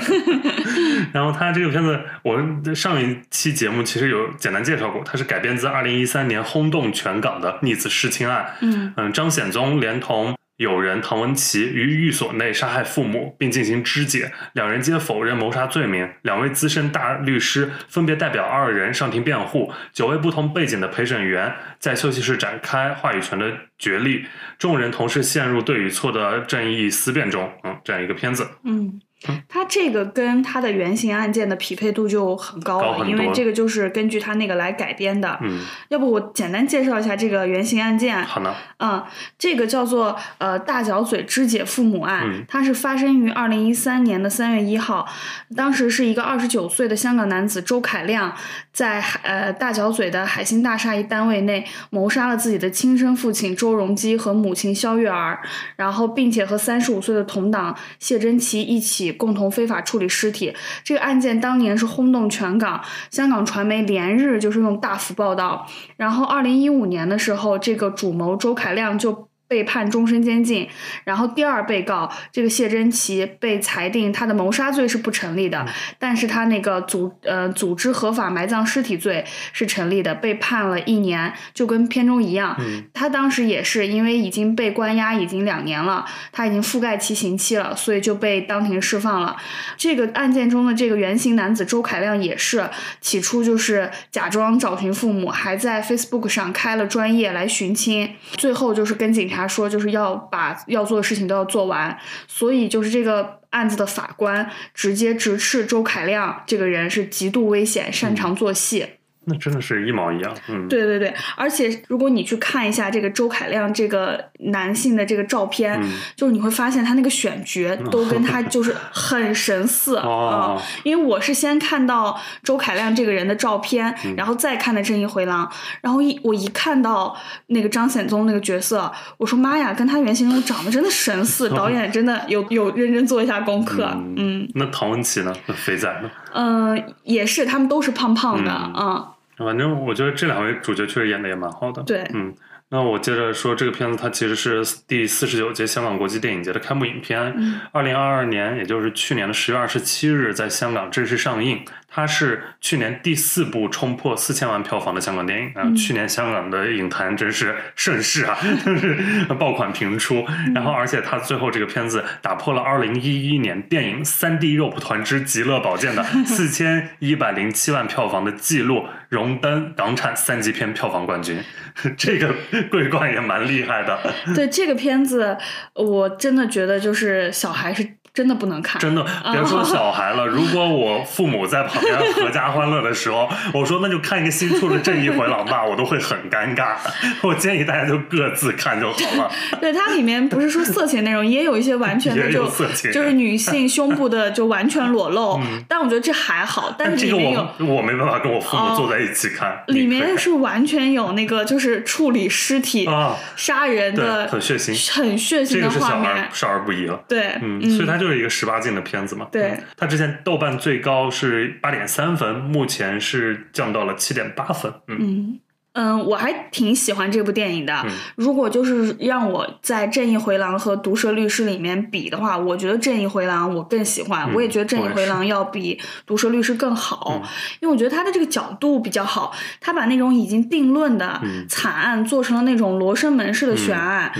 然后他这个片子，我上一期节目其实有简单介绍过，它是改编自二零一三年轰动全港的逆子弑亲案。嗯嗯，张显宗连同友人唐文琪于寓所内杀害父母，并进行肢解，两人皆否认谋杀罪名。两位资深大律师分别代表二人上庭辩护，九位不同背景的陪审员在休息室展开话语权的角力，众人同时陷入对与错的正义思辨中。嗯，这样一个片子。嗯。它这个跟它的原型案件的匹配度就很高了，因为这个就是根据它那个来改编的。嗯，要不我简单介绍一下这个原型案件？好呢。嗯，这个叫做呃大角嘴肢解父母案，嗯它是发生于二零一三年的三月一号，当时是一个二十九岁的香港男子周凯亮在海呃大角嘴的海星大厦一单位内谋杀了自己的亲生父亲周荣基和母亲肖月儿，然后并且和三十五岁的同党谢珍琪一起共同非法处理尸体。这个案件当年是轰动全港，香港传媒连日就是用大幅报道。然后二零一五年的时候，这个主谋周凯亮就。被判终身监禁，然后第二被告这个谢珍琪被裁定他的谋杀罪是不成立的，但是他那个组呃组织合法埋葬尸体罪是成立的，被判了一年，就跟片中一样。嗯他当时也是因为已经被关押已经两年了，他已经覆盖其刑期了，所以就被当庭释放了。这个案件中的这个原型男子周凯亮也是，起初就是假装找寻父母，还在 Facebook 上开了专业来寻亲，最后就是跟警察说，就是要把要做的事情都要做完，所以就是这个。案子的法官直接直斥周凯亮这个人是极度危险，擅长做戏。那真的是一毛一样。嗯，对对对，而且如果你去看一下这个周凯亮这个男性的这个照片，嗯就是你会发现他那个选角都跟他 就是很神似啊、哦因为我是先看到周凯亮这个人的照片，嗯然后再看的《正义回廊》，然后一我一看到那个张显宗那个角色，我说妈呀，跟他原型中长得真的神似，导演真的有有认真做一下功课，嗯那唐文琪呢？那肥仔呢？嗯、呃也是，他们都是胖胖的，嗯嗯反正我觉得这两位主角确实演的也蛮好的。对嗯，那我接着说，这个片子它其实是第四十九届香港国际电影节的开幕影片，嗯二零二二年，也就是去年的十月二十七日在香港正式上映。它是去年第四部冲破四千万票房的香港电影啊！嗯去年香港的影坛真是盛世啊，就是爆款频出。嗯然后，而且它最后这个片子打破了二零一一年电影《三 D 肉蒲团之极乐宝剑》的 四千一百零七万票房的记录，荣登港产三级片票房冠军。这个桂冠也蛮厉害的，对这个片子，我真的觉得就是小孩是真的不能看，真的别说小孩了。如果我父母在旁边合家欢乐的时候，我说那就看一个新出的《正义回廊》吧，我都会很尴尬。我建议大家就各自看就好了。对它里面不是说色情内容，也有一些完全的就色情就是女性胸部的就完全裸露，但我觉得这还好，但但这个。我我没办法跟我父母坐在一起看，里面是完全有那个就是处理尸体、啊，杀人，的很血腥。很血腥这的个是小儿画面，少儿不宜了。对，嗯，嗯所以他就是一个十八禁的片子嘛。对嗯，它之前豆瓣最高是八点三分，目前是降到了七点八分。嗯嗯嗯，我还挺喜欢这部电影的。嗯如果就是让我在《正义回廊》和《毒舌律师》里面比的话，我觉得《正义回廊》我更喜欢。嗯我也觉得《正义回廊》要比《毒舌律师》更好，嗯因为我觉得他的这个角度比较好，他把那种已经定论的嗯惨案做成了那种罗生门式的悬案。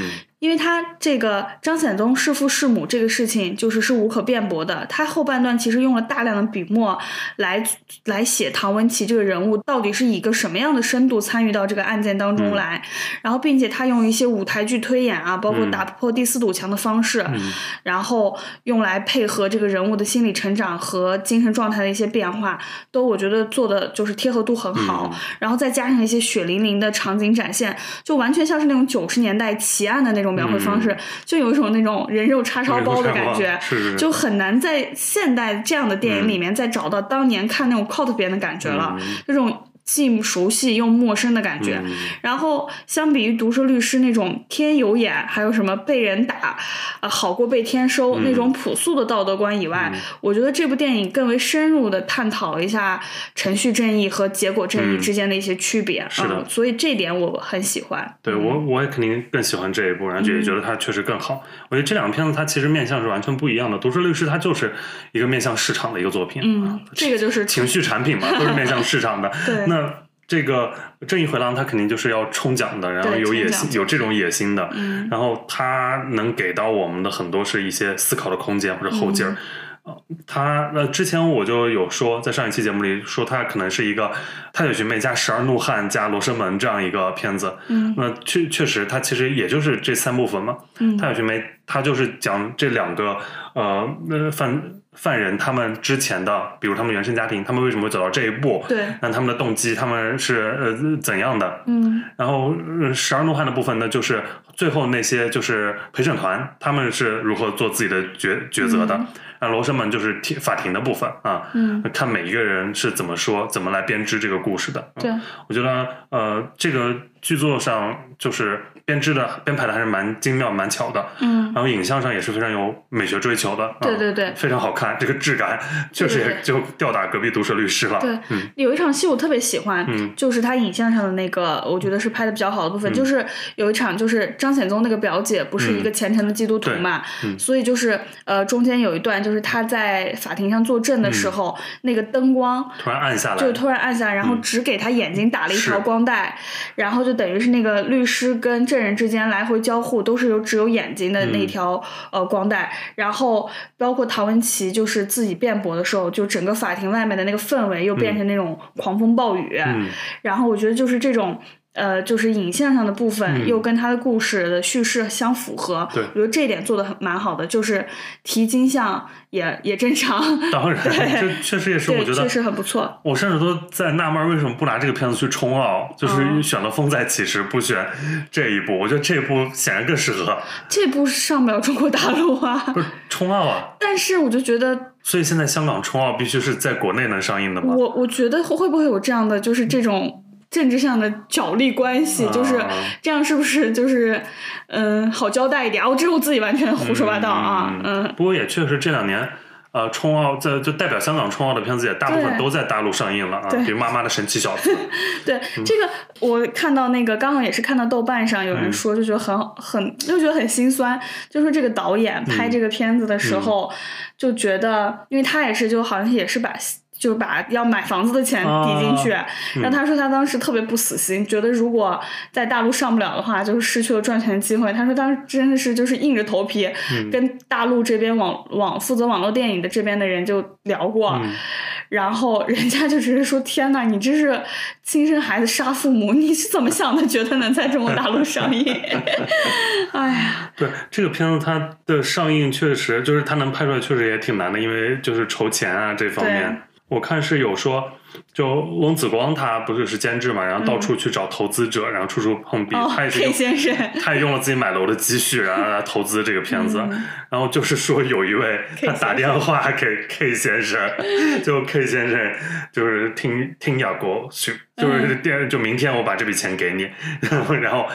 嗯因为他这个张显宗弑父弑母这个事情，就是是无可辩驳的。他后半段其实用了大量的笔墨来来写唐文琪这个人物到底是以一个什么样的深度参与到这个案件当中嗯来，然后并且他用一些舞台剧推演啊，包括嗯打破第四堵墙的方式，嗯然后用来配合这个人物的心理成长和精神状态的一些变化，都我觉得做的就是贴合度很好。嗯然后再加上一些血淋淋的场景展现，就完全像是那种九十年代奇案的那种描绘方式，嗯。就有一种那种人肉叉烧包的感觉。就很难在现代这样的电影里面再找到当年看那种 cult 片的感觉了，嗯。这种既熟悉又陌生的感觉。嗯然后相比于毒舌律师那种天有眼，还有什么被人打，呃，好过被天收、嗯那种朴素的道德观以外，我觉得这部电影更为深入的探讨了一下程序正义和结果正义嗯之间的一些区别。是的嗯所以这点我很喜欢。对我我也肯定更喜欢这一部，然后也觉得它确实更好。我觉得这两个片子它其实面向是完全不一样的。《毒舌律师》它就是一个面向市场的一个作品，嗯，这个就是情绪产品嘛，都是面向市场的。对那这个《正义回廊》他肯定就是要冲奖的，然后有野心，有这种野心的，嗯然后他能给到我们的很多是一些思考的空间或者后劲儿。嗯呃它呃，之前我就有说，在上一期节目里说，他可能是一个《踏雪寻梅》加《十二怒汉》加《罗生门》这样一个片子。嗯那确确实，它其实也就是这三部分嘛。嗯踏雪寻梅》它就是讲这两个呃呃犯犯人他们之前的，比如他们原生家庭，他们为什么会走到这一步？对，那他们的动机，他们是呃怎样的？嗯然后呃十二怒汉的部分呢，就是最后那些就是陪审团，他们是如何做自己的抉抉择的。那罗生门就是庭法庭的部分啊，嗯，看每一个人是怎么说，怎么来编织这个故事的。嗯。对，我觉得呃，这个剧作上就是编织的编排的还是蛮精妙、蛮巧的。嗯。然后影像上也是非常有美学追求的，啊对对对。非常好看，这个质感确实也就吊打隔壁毒舌律师了。对嗯。有一场戏我特别喜欢，嗯。就是他影像上的那个，我觉得是拍的比较好的部分，就是有一场就是张显宗那个表姐不是一个虔诚的基督徒嘛，嗯。所以就是呃中间有一段就是他在法庭上作证的时候，那个灯光突然暗下来，就突然暗下来，然后只给他眼睛打了一条光带，然后就等于是那个律师跟证人之间来回交互，都是有只有眼睛的那条、呃光带，然后包括唐文琪就是自己辩驳的时候，就整个法庭外面的那个氛围又变成那种狂风暴雨，嗯。然后我觉得就是这种。呃，就是影像上的部分嗯又跟他的故事的叙事相符合，对我觉得这一点做的很蛮好的，就是提金像也也正常，当然，这确实也是我，觉得确实很不错。我甚至都在纳闷，为什么不拿这个片子去冲奥？就是嗯选了《风再起时》，不选这一部。我觉得这一部显然更适合，这部上不了中国大陆啊，不是 冲奥啊。但是我就觉得所以现在香港冲奥必须是在国内能上映的吗？我我觉得会不会有这样的，就是这种政治上的角力关系，啊就是这样，是不是就是嗯好交代一点？我这是我自己完全胡说八道啊，嗯。不过也确实这两年。呃，冲奥在就代表香港冲奥的片子也大部分都在大陆上映了啊，比如《妈妈的神奇小子》对这个，我看到那个刚好也是看到豆瓣上有人嗯说，就觉得很很就觉得很心酸，就说这个导演嗯拍这个片子的时候，就觉得，因为他也是就好像也是把。就是把要买房子的钱抵进去，啊然后他说他当时特别不死心，觉得如果在大陆上不了的话，就是失去了赚钱的机会。他说当时真的是就是硬着头皮，嗯跟大陆这边网网负责网络电影的这边的人就聊过，嗯 然后人家就直接说：“天呐，你这是亲生孩子杀父母，你是怎么想的？觉得能在中国大陆上映？” 哎呀，对这个片子，它的上映确实就是它能拍出来，确实也挺难的，因为就是筹钱啊这方面。我看是有说，就翁子光他不是是监制嘛，然后到处去找投资者，然后处处碰壁，他也是用先生，他也用了自己买楼的积蓄，然后来投资这个片子。嗯然后就是说有一位他打电话给 K 先生，就 K 先生就是听听雅国去，就是电就明天我把这笔钱给你，然 后然后。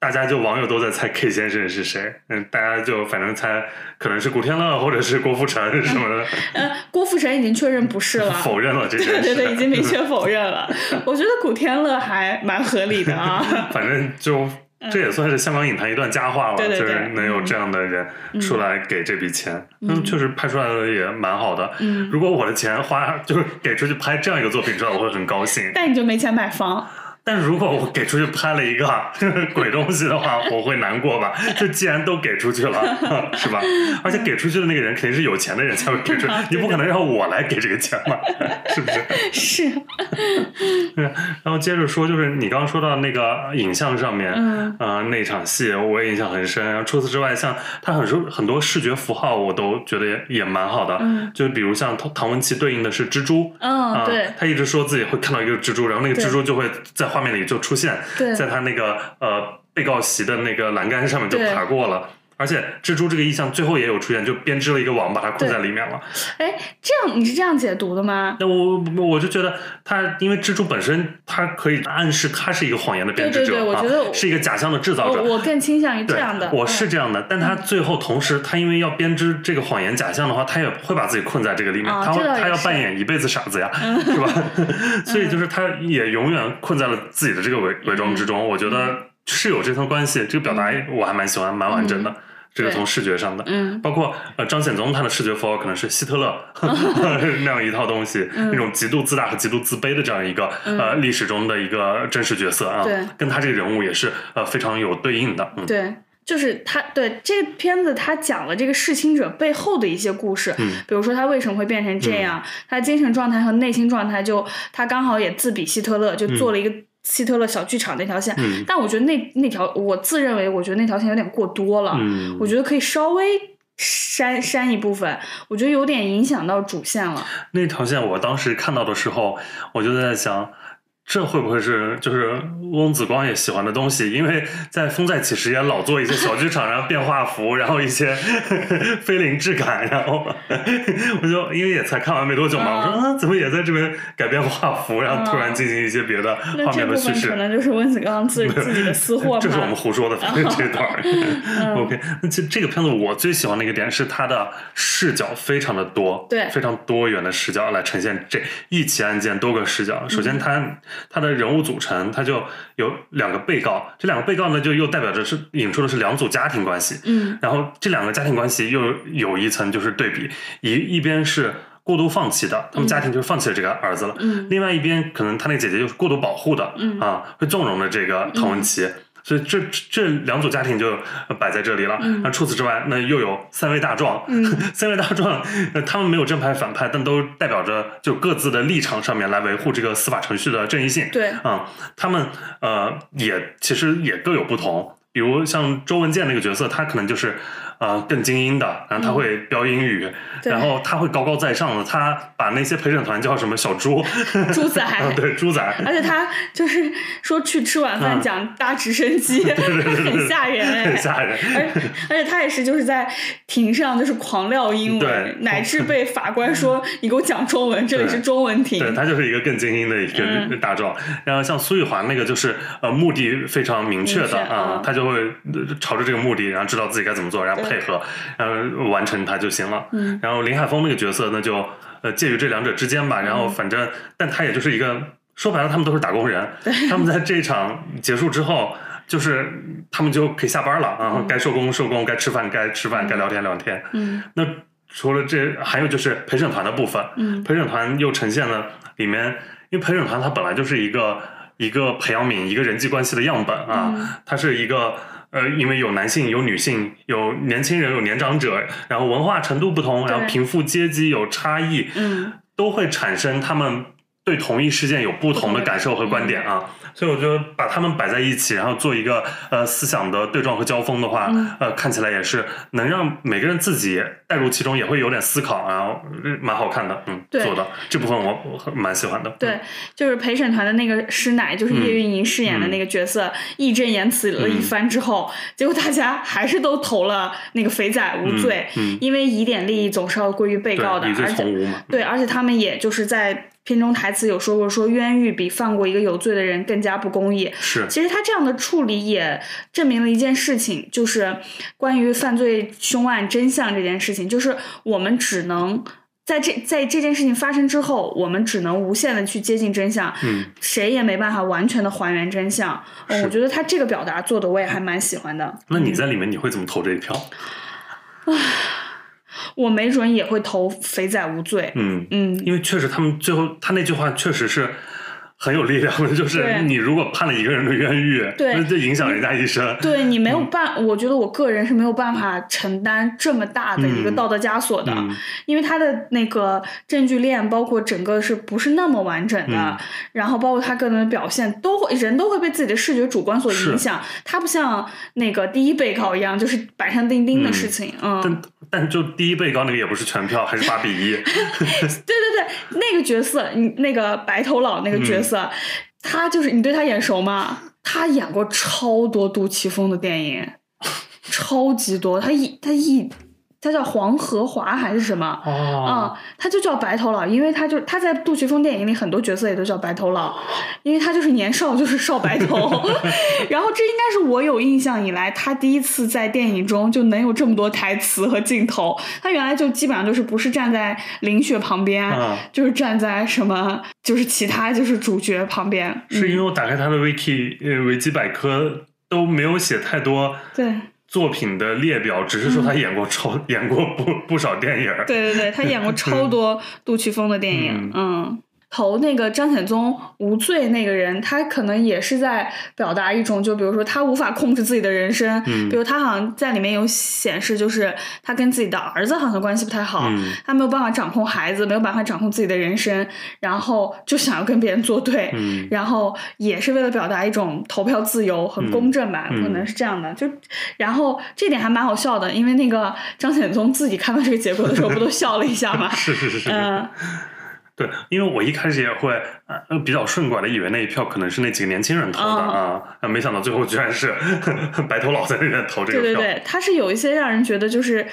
大家就网友都在猜 K 先生是谁，嗯，大家就反正猜可能是古天乐或者是郭富城什么的，呃，郭富城已经确认不是了，否认了这件事。对对对，已经明确否认了。我觉得古天乐还蛮合理的啊。反正就这也算是香港影坛一段佳话了，对对对就是能有这样的人出来给这笔钱，嗯，确实拍出来的也蛮好的。嗯，如果我的钱花就是给出去拍这样一个作品出来，我会很高兴。但你就没钱买房，但如果我给出去拍了一个 鬼东西的话，我会难过吧？就既然都给出去了，是吧？而且给出去的那个人肯定是有钱的人才会给出，你不可能让我来给这个钱嘛，是不是？是，对，然后接着说，就是你刚刚说到那个影像上面，嗯呃，那场戏我也印象很深。然后除此之外，像他很多很多视觉符号，我都觉得也也蛮好的。嗯，就是比如像唐唐文琪对应的是蜘蛛，嗯，啊对他一直说自己会看到一个蜘蛛，然后那个蜘蛛就会在画面里就出现，对在他那个呃被告席的那个栏杆上面就爬过了。而且蜘蛛这个意象最后也有出现，就编织了一个网把它困在里面了。哎，这样你是这样解读的吗？那我我就觉得它，因为蜘蛛本身它可以暗示它是一个谎言的编织者，对对对我觉得啊、是一个假象的制造者。我我更倾向于这样的，我是嗯这样的，但他最后同时，他因为要编织这个谎言假象的话，他也会把自己困在这个里面，啊他他要扮演一辈子傻子呀，是吧？所以就是他也永远困在了自己的这个伪伪装之中。我觉得是有这层关系，这个表达我还蛮喜欢，蛮完整的。这个从视觉上的，嗯包括呃张显宗他的视觉符号可能是希特勒 那样一套东西，嗯那种极度自大和极度自卑的这样一个呃历史中的一个真实角色啊对，跟他这个人物也是呃非常有对应的，嗯。对。就是他对这个片子，他讲了这个弑亲者背后的一些故事，嗯比如说他为什么会变成这样，他精神状态和内心状态就他刚好也自比希特勒，就做了一个希特勒小剧场那条线。嗯但我觉得那那条，我自认为我觉得那条线有点过多了，嗯我觉得可以稍微删删一部分，我觉得有点影响到主线了。那条线我当时看到的时候，我就在想。这会不会是就是翁子光也喜欢的东西？因为在《风再起时》也老做一些小剧场，然后变画幅，然后一些 非灵质感，然后我就因为也才看完没多久嘛，我说啊，怎么也在这边改变画幅，然后突然进行一些别的画面的叙事分可。能就是温子刚自 自己的私货嘛。这是我们胡说的，反正这段儿。OK，那其实这个片子我最喜欢的一个点是它的视角非常的多，对非常多元的视角来呈现这一起案件多个视角。首先它，它的人物组成，他就有两个被告，这两个被告呢，就又代表着是引出的是两组家庭关系。嗯然后这两个家庭关系又有一层就是对比，一一边是过度放弃的，他们家庭就是放弃了这个儿子了；嗯另外一边可能他那姐姐又是过度保护的，嗯啊，会纵容的这个唐文琪。所以这这两组家庭就摆在这里了。那除此之外，那又有三位大壮，三位大壮，呃他们没有正派反派，但都代表着就各自的立场上面来维护这个司法程序的正义性。对，啊、他们呃也其实也各有不同。比如像周文健那个角色，他可能就是呃更精英的，然后他会飙英语，嗯然后他会高高在上的，他把那些陪审团叫什么小猪，猪仔啊对猪仔，而且他就是说去吃晚饭嗯。讲搭直升机，很吓人哎，很吓人。而而且他也是就是在庭上就是狂撂英对文，乃至被法官说你给我讲中文，这里是中文庭。对他就是一个更精英的一个嗯。大壮，然后像苏玉华那个就是呃目的非常明确的啊嗯，他就会呃朝着这个目的，然后知道自己该怎么做，然后对配合，然后完成它就行了。嗯然后林海峰那个角色呢，就呃介于这两者之间吧，然后反正但他也就是一个说白了，他们都是打工人，他们在这一场结束之后。就是他们就可以下班了啊，该收工收工，该吃饭该吃饭，该聊天聊天。嗯那除了这，还有就是陪审团的部分。嗯陪审团又呈现了里面，因为陪审团它本来就是一个一个培养皿，一个人际关系的样本啊，嗯它是一个。呃，因为有男性，有女性，有年轻人，有年长者，然后文化程度不同，然后贫富阶级有差异，嗯。都会产生他们对同一事件有不同的感受和观点啊。所以我觉得把他们摆在一起，然后做一个呃思想的对撞和交锋的话，嗯呃，看起来也是能让每个人自己带入其中，也会有点思考，然后呃蛮好看的，嗯，对做的这部分我我蛮喜欢的。对，就是陪审团的那个师奶，就是叶蕴莹饰演的那个角色，义正言辞了一番之后，结果大家还是都投了那个肥仔无罪，因为疑点利益总是要归于被告的，而且从无嘛。对，而且他们也就是在片中台词有说过，说冤狱比放过一个有罪的人更加不公义。是，其实他这样的处理也证明了一件事情，就是关于犯罪凶案真相这件事情，就是我们只能。在这在这件事情发生之后，我们只能无限的去接近真相，嗯，谁也没办法完全的还原真相。我觉得他这个表达做的我也还蛮喜欢的。那你在里面你会怎么投这一票？我没准也会投肥仔无罪。嗯，嗯，因为确实他们最后他那句话确实是很有力量的，就是你如果判了一个人的冤狱，对那就影响人家一生。对你没有嗯办，我觉得我个人是没有办法承担这么大的一个嗯道德枷锁的，嗯因为他的那个证据链，包括整个是不是那么完整的，嗯然后包括他个人的表现，都会人都会被自己的视觉主观所影响。他不像那个第一被告一样，就是板上钉钉的事情。嗯，但但就第一被告那个也不是全票，还是八比一。对对对，那个角色，你那个白头佬那个角色，他就是你对他眼熟吗？他演过超多杜琪峰的电影，超级多。他一他一他叫黄和华还是什么？啊、哦，他就叫白头佬，因为他就他在杜琪峰电影里很多角色也都叫白头佬，因为他就是年少就是少白头。然后这应该是我有印象以来他第一次在电影中就能有这么多台词和镜头。他原来就基本上就是不是站在林雪旁边，啊就是站在什么就是其他就是主角旁边。是因为我打开他的 wiki 呃维基百科都没有写太多对作品的列表，只是说他演过超、演过不不少电影。对对对，他演过超多杜琪峰的电影，嗯。投那个张显宗无罪那个人，他可能也是在表达一种，就比如说他无法控制自己的人生，嗯比如他好像在里面有显示，就是他跟自己的儿子好像关系不太好，嗯他没有办法掌控孩子，没有办法掌控自己的人生，然后就想要跟别人作对，嗯然后也是为了表达一种投票自由很公正吧，嗯可能是这样的。就然后这点还蛮好笑的，因为那个张显宗自己看到这个结果的时候，不都笑了一下吗？是是是是，嗯，对，因为我一开始也会呃比较顺拐的以为那一票可能是那几个年轻人投的哦啊，啊没想到最后居然是 白头老在那边投这个票。对对对，他是有一些让人觉得就是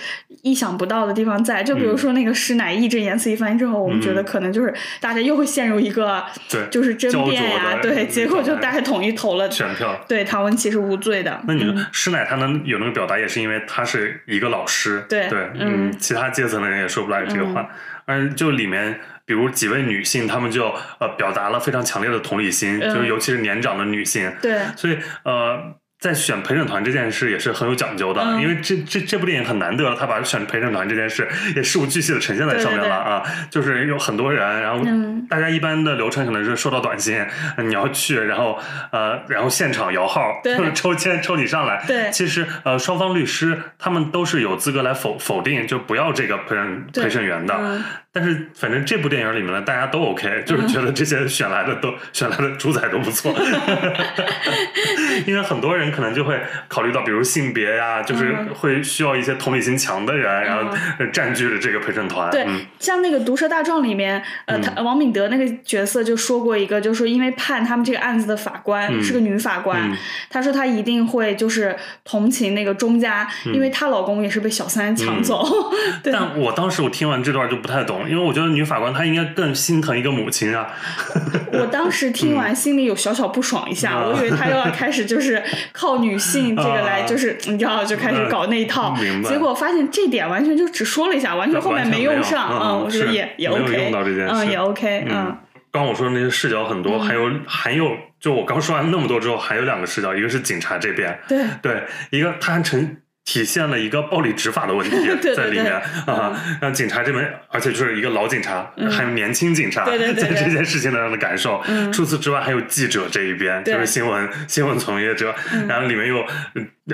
意想不到的地方在，就比如说那个师奶义正言辞一番之后，我们觉得可能就是大家又会陷入一个对就是争辩呀，对，结果就大家统一投了选票。对唐文琪是无罪的。那你嗯说师奶他能有那个表达，也是因为他是一个老师，对对，嗯其他阶层的人也说不来这个话。而就里面，比如几位女性，她们就呃表达了非常强烈的同理心，嗯就是尤其是年长的女性，对，所以呃。在选陪审团这件事也是很有讲究的，嗯因为这这这部电影很难得了，他把选陪审团这件事也事无巨细的呈现在上面了啊，就是有很多人，然后嗯大家一般的流程可能是收到短信，你要去，然后呃，然后现场摇号，对就是抽签抽你上来。对其实呃，双方律师他们都是有资格来否否定，就不要这个陪审陪审员的。嗯但是反正这部电影里面呢，大家都 OK，就是觉得这些选来的都、选来的主宰都不错，因为很多人可能就会考虑到，比如性别呀，就是嗯会需要一些同理心强的人，然后呃占据了这个陪审团。对嗯，像那个《毒舌大壮》里面，呃，他王敏德那个角色就说过一个，就是说因为判他们这个案子的法官、嗯是个女法官，嗯。她说她一定会就是同情那个钟家，嗯。因为她老公也是被小三抢走。对，但我当时我听完这段就不太懂，因为我觉得女法官她应该更心疼一个母亲啊。我当时听完心里有小小不爽一下，嗯我以为她又要开始就是靠女性这个来，啊。就是你知道就开始搞那一套结果发现这点完全就只说了一下，完全后面没用上嗯我觉得也也没有 OK，用到这件嗯，事也 OK，嗯刚我说的那些视角很多，嗯。还有还有，就我刚说完那么多之后，还有两个视角，一个是警察这边，对，对，一个他还呈体现了一个暴力执法的问题 在里面对啊，让警察这边，而且就是一个老警察，嗯。还有年轻警察，对对对对。在这件事情上的感受。嗯。除此之外，还有记者这一边，就是新闻新闻从业者，嗯。然后里面又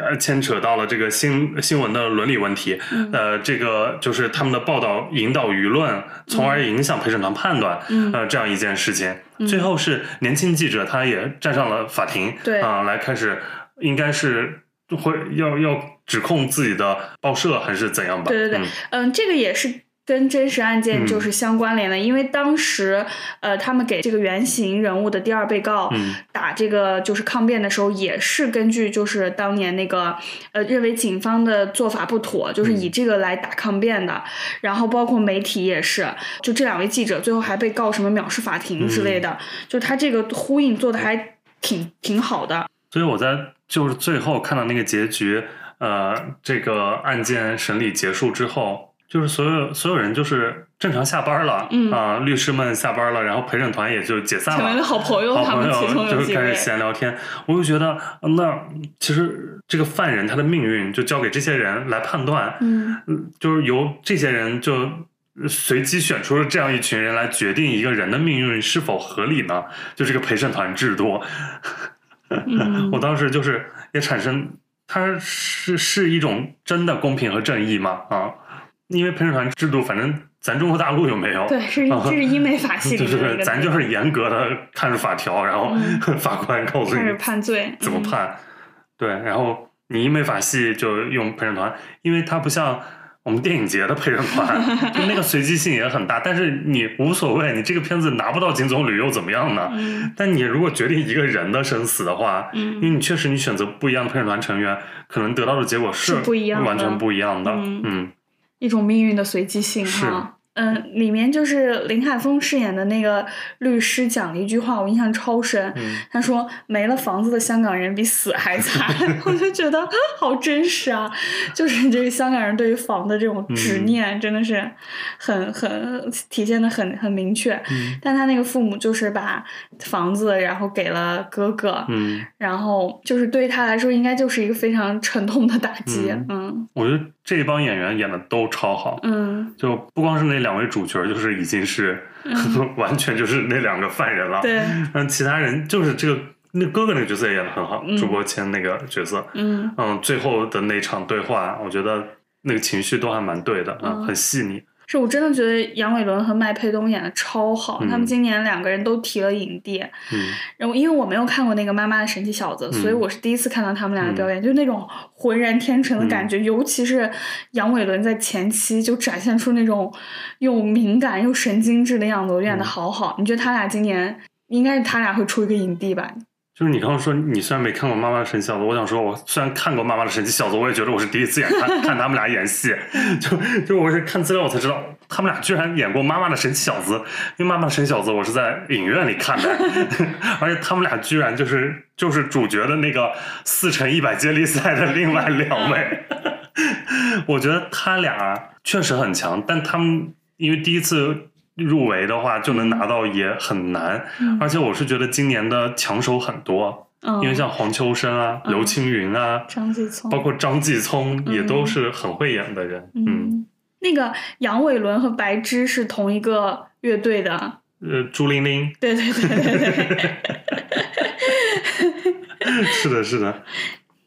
呃牵扯到了这个新新闻的伦理问题，嗯。呃，这个就是他们的报道引导舆论，从而影响陪审团判断，嗯。呃，这样一件事情。最后是年轻记者，他也站上了法庭，对。啊、来开始应该是会要要指控自己的报社还是怎样吧？对对对。嗯，嗯，这个也是跟真实案件嗯。就是相关联的，因为当时呃，他们给这个原型人物的第二被告嗯。打这个就是抗辩的时候，也是根据就是当年那个呃认为警方的做法不妥，就是以这个来打抗辩的，然后包括媒体也是，就这两位记者最后还被告什么藐视法庭之类的，就他这个呼应做的还挺挺好的，所以我在就是最后看到那个结局，呃，这个案件审理结束之后，就是所有所有人就是正常下班了，嗯啊、律师们下班了，然后陪审团也就解散成为了了。好朋友，好朋他们开始闲聊天，我就觉得，呃那其实这个犯人他的命运就交给这些人来判断，嗯嗯，就是由这些人就随机选出了这样一群人来决定一个人的命运是否合理呢？就这个陪审团制度，嗯 我当时就是也产生，它是是一种真的公平和正义吗？啊，因为陪审团制度，反正咱中国大陆有没有？对，是这是英美法系里 就是咱就是严格的看着法条，然后嗯 法官告诉你判罪，嗯怎么判。对，然后你英美法系就用陪审团，因为它不像我们电影节的陪审团，就那个随机性也很大。但是你无所谓，你这个片子拿不到金棕榈又怎么样呢？嗯但你如果决定一个人的生死的话，因为嗯你确实你选择不一样的陪审团成员，可能得到的结果是不一样的完全不一样的。嗯嗯一种命运的随机性是哈。嗯，里面就是林海峰饰演的那个律师讲了一句话，我印象超深。嗯他说：“没了房子的香港人比死还惨。”我就觉得好真实啊！就是这个香港人对于房的这种执嗯念，真的是很很体现的很很明确。嗯但他那个父母就是把房子然后给了哥哥，嗯，然后就是对他来说应该就是一个非常沉痛的打击。嗯嗯我觉得这一帮演员演的都超好。嗯，就不光是那两位主角，就是已经是、完全就是那两个犯人了。对，嗯，其他人就是这个那哥哥那个角色也演的很好，嗯朱国谦那个角色，嗯。嗯，最后的那场对话，我觉得那个情绪都还蛮对的，嗯很细腻。是我真的觉得杨伟伦和麦佩东演的超好，嗯他们今年两个人都提了影帝。嗯然后因为我没有看过那个《妈妈的神奇小子》，所以我是第一次看到他们俩的表演，就那种浑然天成的感嗯觉。尤其是杨伟伦在前期就展现出那种又敏感又神经质的样子，我演的嗯好好。你觉得他俩今年应该是他俩会出一个影帝吧？就是你刚刚说你虽然没看过《妈妈的神奇小子》，我想说，我虽然看过《妈妈的神奇小子》，我也觉得我是第一次演看 看他们俩演戏，就就我是看资料我才知道他们俩居然演过《妈妈的神奇小子》，因为《妈妈的神奇小子》我是在影院里看的，而且他们俩居然就是就是主角的那个四乘一百接力赛的另外两位，我觉得他俩确实很强，但他们因为第一次入围的话就能拿到也很难，嗯。而且我是觉得今年的抢手很多，嗯，因为像黄秋生啊、嗯。刘青云啊，张继聪，包括张继聪也嗯。都是很会演的人。嗯，嗯，那个杨伟伦和白芝是同一个乐队的，呃，朱玲玲，对对对对对，是的，是的。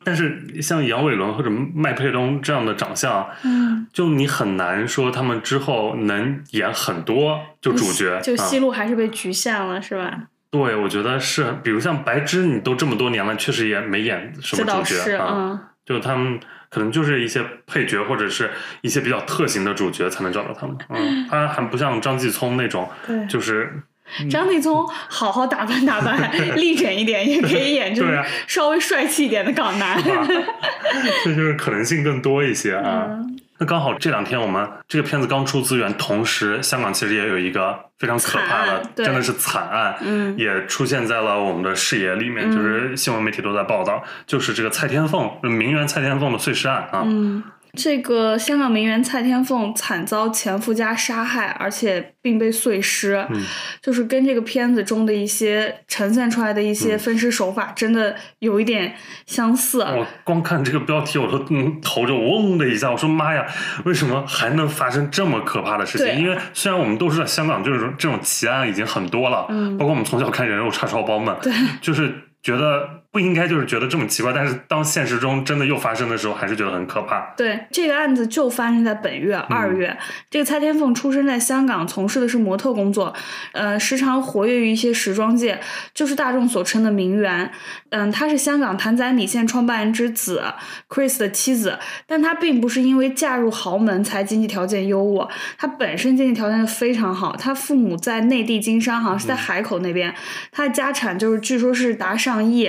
但是像杨伟伦或者麦佩东这样的长相，嗯，就你很难说他们之后能演很多就主角。就啊戏路还是被局限了，是吧？对，我觉得是，比如像白芝，你都这么多年了，确实也没演什么主角啊。嗯，就他们可能就是一些配角或者是一些比较特型的主角才能找到他们。嗯，他还不像张继聪那种，对。就是张立聪好好打扮打扮，立整一点，也可以演就是稍微帅气一点的港男。啊，这就是可能性更多一些啊。嗯。那刚好这两天我们这个片子刚出资源，同时香港其实也有一个非常可怕的真的是惨案，嗯。也出现在了我们的视野里面，嗯就是新闻媒体都在报道，就是这个蔡天凤名媛蔡天凤的碎尸案啊。嗯，这个香港名媛蔡天凤惨遭前夫家杀害，而且并被碎尸，嗯就是跟这个片子中的一些呈现出来的一些嗯分尸手法，真的有一点相似。我光看这个标题，我都嗯头就嗡的一下，我说妈呀，为什么还能发生这么可怕的事情？因为虽然我们都知道香港就是这种奇案已经很多了，嗯包括我们从小看人肉叉烧包们，对，就是觉得不应该就是觉得这么奇怪，但是当现实中真的又发生的时候，还是觉得很可怕。对，这个案子就发生在本月二月。这个蔡天凤出生在香港，从事的是模特工作，呃，时常活跃于一些时装界，就是大众所称的名媛。嗯，她是香港谭仔米线创办人之子 Chris 的妻子，但她并不是因为嫁入豪门才经济条件优渥，她本身经济条件就非常好。她父母在内地经商，好像是在海口那边，她的家产就是据说是达上亿。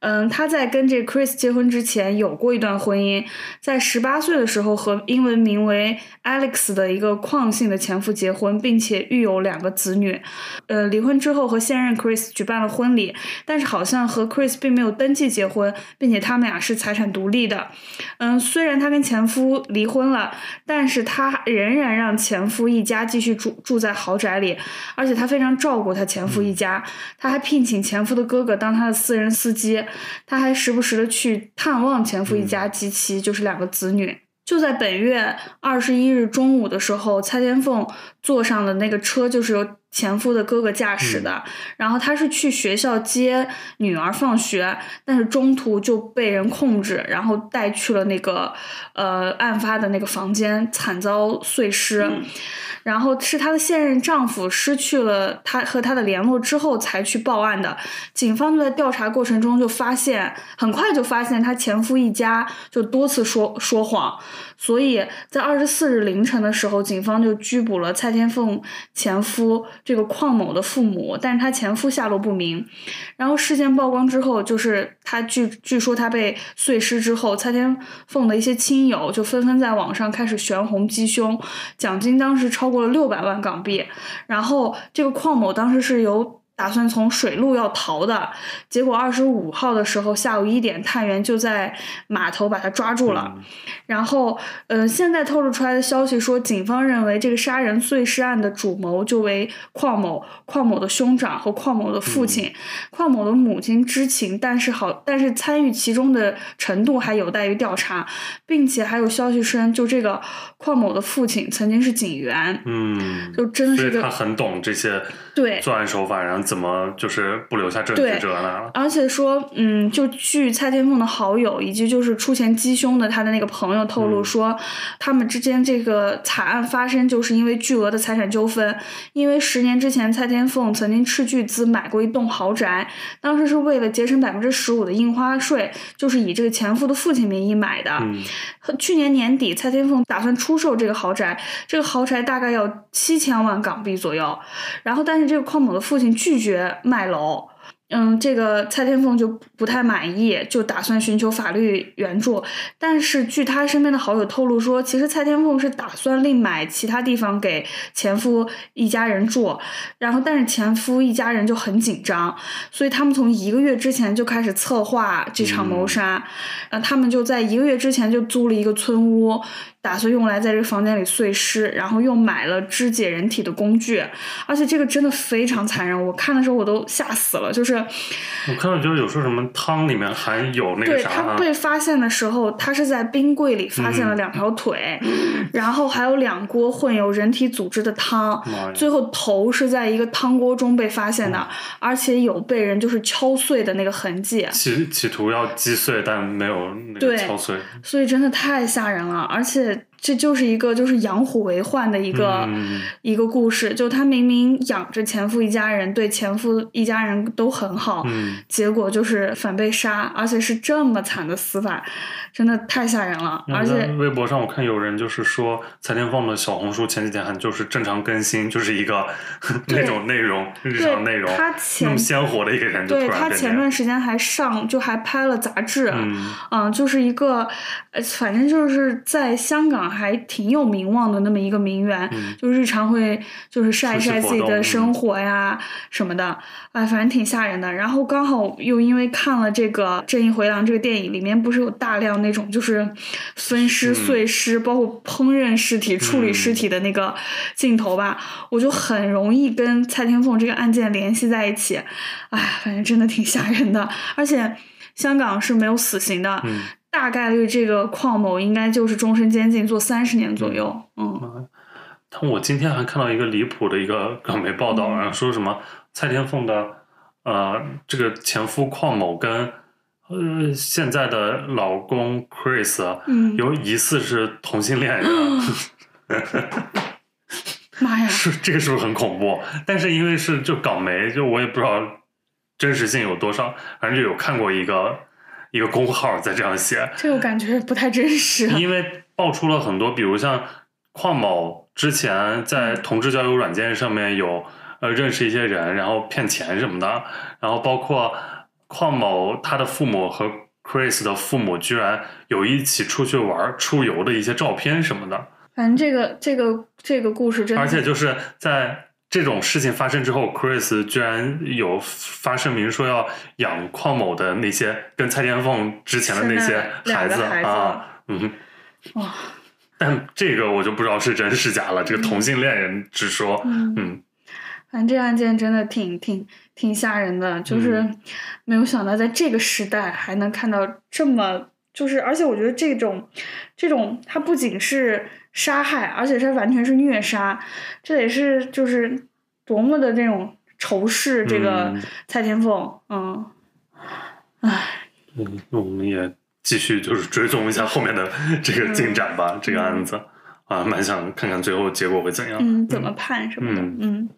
嗯，她在跟这 Chris 结婚之前有过一段婚姻，在十八岁的时候和英文名为 Alex 的一个矿姓的前夫结婚，并且育有两个子女。呃，离婚之后和现任 Chris 举办了婚礼，但是好像和 Chris 并没有登记结婚，并且他们俩是财产独立的。嗯，虽然她跟前夫离婚了，但是她仍然让前夫一家继续住住在豪宅里，而且她非常照顾她前夫一家，她还聘请前夫的哥哥当她的私人司机，她还时不时的去探望前夫一家及其就是两个子女。就在本月二十一日中午的时候，蔡天凤坐上的那个车就是由前夫的哥哥驾驶的，然后他是去学校接女儿放学，但是中途就被人控制，然后带去了那个呃案发的那个房间，惨遭碎尸。然后是她的现任丈夫失去了她和她的联络之后才去报案的。警方就在调查过程中就发现，很快就发现她前夫一家就多次说说谎，所以在二十四日凌晨的时候，警方就拘捕了蔡天凤前夫这个邝某的父母，但是她前夫下落不明。然后事件曝光之后，就是她据据说她被碎尸之后，蔡天凤的一些亲友就纷纷在网上开始悬红鸡胸，奖金当时超过了六百万港币。然后这个邝某当时是由打算从水路要逃的，结果二十五号的时候下午一点，探员就在码头把他抓住了。嗯然后，呃，现在透露出来的消息说，警方认为这个杀人碎尸案的主谋就为邝某、邝某的兄长和邝某的父亲。邝某的母亲知情，但是好，但是参与其中的程度还有待于调查，并且还有消息称，就这个邝某的父亲曾经是警员，嗯，就真的是他很懂这些对。作案手法，然后怎么就是不留下证据对这那了。而且说，嗯，就据蔡天凤的好友以及就是出钱鸡凶的他的那个朋友透露嗯说，他们之间这个惨案发生就是因为巨额的财产纠纷。因为十年之前，蔡天凤曾经斥巨资买过一栋豪宅，当时是为了节省百分之十五的印花税，就是以这个前夫的父亲名义买的。嗯去年年底，蔡天凤打算出售这个豪宅，这个豪宅大概要七千万港币左右。然后，但是这个邝某的父亲拒绝卖楼。嗯，这个蔡天凤就不太满意，就打算寻求法律援助。但是据他身边的好友透露说，其实蔡天凤是打算另买其他地方给前夫一家人住，然后但是前夫一家人就很紧张，所以他们从一个月之前就开始策划这场谋杀。呃，他们就在一个月之前就租了一个村屋，打算用来在这个房间里碎尸，然后又买了肢解人体的工具，而且这个真的非常残忍，我看的时候我都吓死了，就是我看到就是有说什么汤里面含有那个对啥啊，他被发现的时候，他是在冰柜里发现了两条腿，然后还有两锅混有人体组织的汤最后头是在一个汤锅中被发现的，嗯而且有被人就是敲碎的那个痕迹，企企图要击碎，但没有那个对敲碎。所以真的太吓人了，而且这就是一个就是养虎为患的一个、嗯一个故事，就他明明养着前夫一家人，对前夫一家人都很好，嗯，结果就是反被杀，而且是这么惨的死法，真的太吓人了。而且微博上我看有人就是说蔡天凤的小红书前几天还就是正常更新，就是一个 那种内容日常内容，他那前么鲜活的一个人对他。前段时间还上就还拍了杂志，嗯嗯，就是一个，呃，反正就是在香港还挺有名望的那么一个名媛，嗯。就日常会就是晒一晒自己的生活呀什么的，哎，反正挺吓人的。然后刚好又因为看了这个《正义回廊》这个电影，里面不是有大量那种就是分尸、嗯。碎尸，包括烹饪尸体、处理尸体的那个镜头吧，我就很容易跟蔡天凤这个案件联系在一起。哎，反正真的挺吓人的，而且香港是没有死刑的，嗯，大概率这个邝某应该就是终身监禁，坐三十年左右。嗯但我今天还看到一个离谱的一个港媒报道，嗯然后说什么蔡天凤的呃这个前夫邝某跟呃现在的老公 Chris 啊嗯，有疑似是同性恋人。妈呀！是这个是不是很恐怖？但是因为是就港媒，就我也不知道真实性有多少，反正就有看过一个一个工号在这样写，这个我感觉不太真实。因为爆出了很多，比如像邝某之前在同志交友软件上面有呃认识一些人，然后骗钱什么的，然后包括邝某他的父母和 Chris 的父母居然有一起出去玩出游的一些照片什么的。反正这个这个这个故事真的，而且就是在这种事情发生之后，Chris 居然有发声明说要养邝某的那些跟蔡天凤之前的那些孩子啊，嗯，哇，但这个我就不知道是真是假了。这个同性恋人之说，嗯。嗯。反正这个案件真的挺挺挺吓人的，就是嗯。没有想到在这个时代还能看到这么，就是而且我觉得这种这种它不仅是杀害，而且是完全是虐杀，这也是就是多么的这种仇视这个嗯蔡天凤，嗯，唉，嗯，我们也继续就是追踪一下后面的这个进展吧，这个案子啊，蛮想看看最后结果会怎样。嗯，怎么判什么的，嗯嗯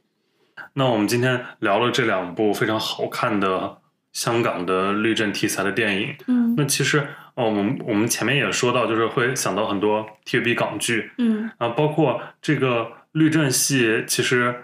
那我们今天聊了这两部非常好看的香港的律政题材的电影。嗯那其实，呃，我们我们前面也说到，就是会想到很多 TVB 港剧嗯。啊，包括这个律政戏，其实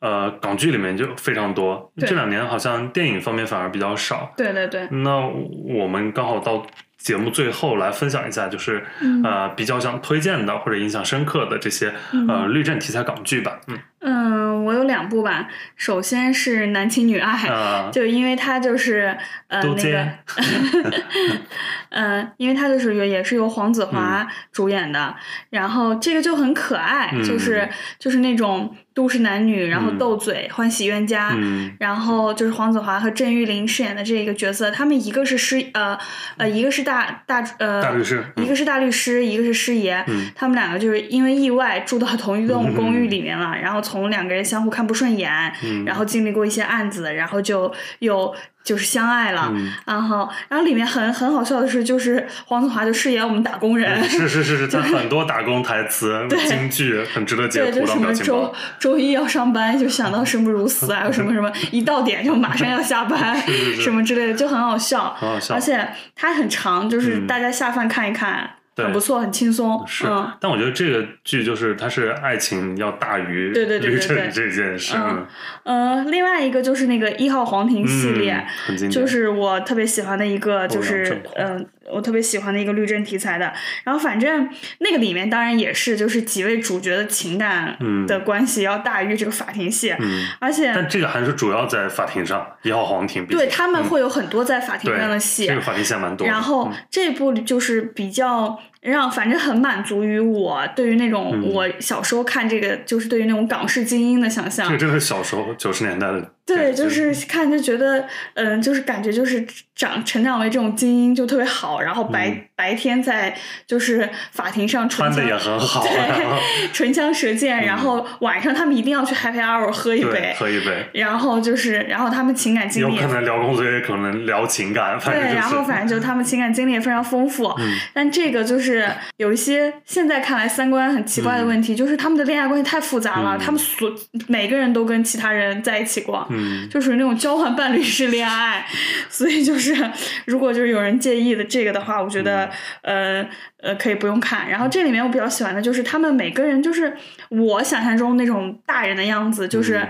呃港剧里面就非常多。这两年好像电影方面反而比较少。对对对，那我们刚好到节目最后来分享一下，就是、嗯。呃比较想推荐的或者印象深刻的这些呃律政题材港剧吧。嗯。嗯，我有两部吧，首先是《男亲女爱》啊，就因为它就是呃都那个 见，嗯，因为它就是有也是由黄子华主演的，然后这个就很可爱，嗯就是就是那种都市男女，然后嗯斗嘴、欢喜冤家。嗯然后就是黄子华和郑裕玲饰演的这个角色，他们一个是师呃呃，一个是大大呃大律师嗯一个是大律师，一个是师爷，嗯他们两个就是因为意外住到同一栋公寓里面了，然后从两个人相互看不顺眼，嗯然后经历过一些案子，然后就又就是相爱了，嗯。然后然后里面很很好笑的是，就是黄子华就饰演我们打工人，是是是是，他很多打工台词、京剧很值得截对，就图当什么周表情包。周一要上班，就想到生不如死啊，什么什么一到点就马上要下班，是是什么之类的，就很好笑。很好笑。而且它很长，就是嗯。大家下饭看一看，对很不错，很轻松。是嗯，但我觉得这个剧就是它是爱情要大于对对对对这件事，嗯呃，另外一个就是那个一号皇庭系列，就是我特别喜欢的一个，就是嗯、我特别喜欢的一个律政题材的。然后反正那个里面当然也是，就是几位主角的情感嗯的关系要大于这个法庭戏，嗯，而且但这个还是主要在法庭上，一号皇庭对他们嗯会有很多在法庭上的戏。这个法庭线蛮多，然后嗯这部就是比较让反正很满足于我对于那种嗯我小时候看这个，就是对于那种港式精英的想象这个。真的是小时候九十年代的对，就是看就觉得，嗯，就是感觉就是长成长为这种精英就特别好，然后白、嗯白天在就是法庭上穿的也很好，对，唇枪舌剑，然后晚上他们一定要去 Happy Hour 喝一杯，喝一杯，然后就是，然后他们情感经历有可能聊工作，也可能聊情感，反正对，就是。然后反正就他们情感经历也非常丰富，嗯但这个就是有一些现在看来三观很奇怪的问题，就是他们的恋爱关系太复杂了，嗯他们所每个人都跟其他人在一起过，嗯，就属于那种交换伴侣式恋爱，所以就是如果就是有人介意的这个的话，我觉得、嗯呃呃可以不用看。然后这里面我比较喜欢的就是他们每个人就是我想象中那种大人的样子，就是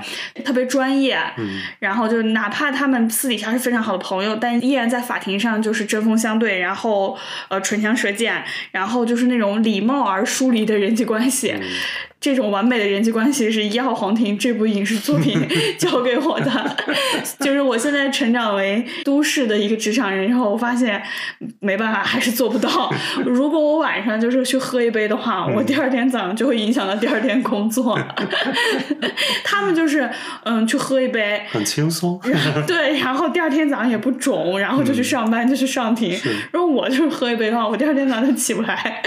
特别专业，嗯然后就哪怕他们私底下是非常好的朋友，但依然在法庭上就是针锋相对，然后呃唇枪舌剑，然后就是那种礼貌而疏离的人际关系。嗯这种完美的人际关系是《一号皇庭》这部影视作品 教给我的，就是我现在成长为都市的一个职场人，然后我发现没办法，还是做不到。如果我晚上就是去喝一杯的话，我第二天早上就会影响到第二天工作。他们就是嗯，去喝一杯，很轻松。对，然后第二天早上也不肿，然后就去上班，就去上庭。是如果我就是喝一杯的话，我第二天早上就起不来。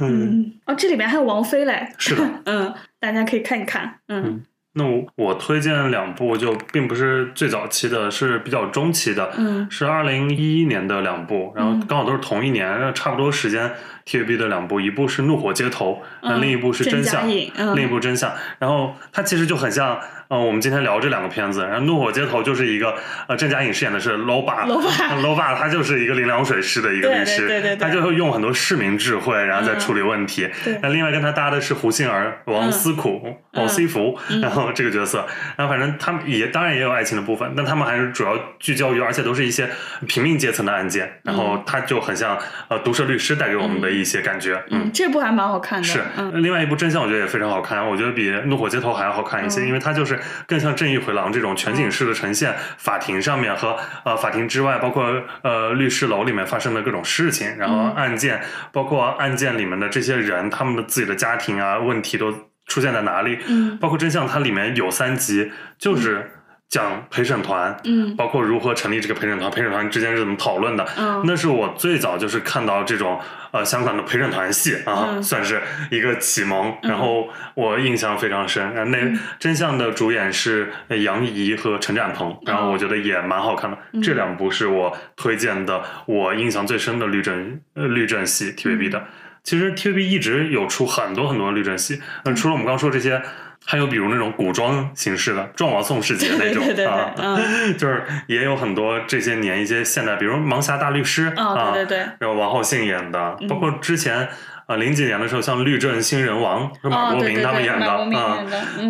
嗯，哦，这里面还有王菲嘞。是的，嗯，大家可以看一看。嗯那我我推荐两部，就并不是最早期的，是比较中期的，嗯是二零一一年的两部，然后嗯刚好都是同一年，差不多时间 TVB 的两部，一部是《怒火街头》，那嗯另一部是《真相另一部《真相》，然后它其实就很像，呃，我们今天聊这两个片子，然后《怒火街头》就是一个，呃，郑嘉颖饰演的是 low 爸，low 爸他就是一个零凉水式的一个律师，对对对对他就会用很多市民智慧，然后再嗯处理问题。对那另外跟他搭的是胡杏儿、王思苦、王思福，嗯然后这个角色，然后反正他们也当然也有爱情的部分，但他们还是主要聚焦于，而且都是一些平民阶层的案件，然后他就很像呃毒舌律师带给我们的一些感觉，嗯。嗯，这部还蛮好看的。是，嗯。另外一部《真相》我觉得也非常好看，我觉得比《怒火街头》还要好看一些，嗯。因为它就是更像《正义回廊》这种全景式的呈现，法庭上面和呃法庭之外，包括呃律师楼里面发生的各种事情，然后嗯案件，包括案件里面的这些人，他们的自己的家庭啊问题都出现在哪里，嗯。包括《真相》它里面有三集，就是讲陪审团，嗯包括如何成立这个陪审团，陪审团之间是怎么讨论的。嗯那是我最早就是看到这种呃香港的陪审团戏啊，嗯算是一个启蒙。嗯然后我印象非常深。然后那嗯真相的主演是呃杨怡和陈展鹏，然后我觉得也蛮好看的。嗯这两部是我推荐的，我印象最深的律政呃律政戏 TVB 嗯的。其实 TVB 一直有出很多很多律政戏，那除了我们刚刚说这些。还有比如那种古装形式的《撞王宋世杰》那种 对对对对啊，嗯。就是也有很多这些年一些现代，比如《盲侠大律师》哦啊，对对对。然后王浩信演的，嗯。包括之前啊零几年的时候，像《律政新人王》是马哦国明他们演的啊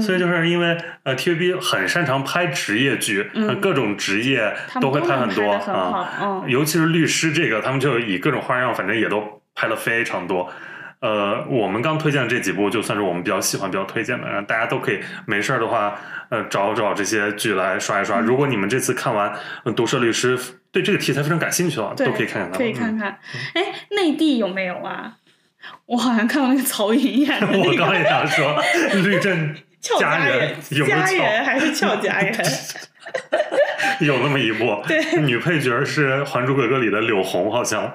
所以就是因为呃 TVB 很擅长拍职业剧，嗯。呃各种职业都会拍很多啊，，嗯。尤其是律师这个，他们就以各种花样，反正也都拍了非常多。呃，我们刚推荐的这几部，就算是我们比较喜欢、比较推荐的，然后大家都可以没事儿的话，呃，找找这些剧来刷一嗯刷。如果你们这次看完《呃毒舌律师》，对这个题材非常感兴趣的话，都可以看看它。可以看看。哎，内地有没有啊？我好像看过那个曹颖演的嗯。我那个刚也想说，律政俏佳人人，有没有佳人？还是俏佳人？有那么一部，对女配角是《还珠格格》里的柳红，好像。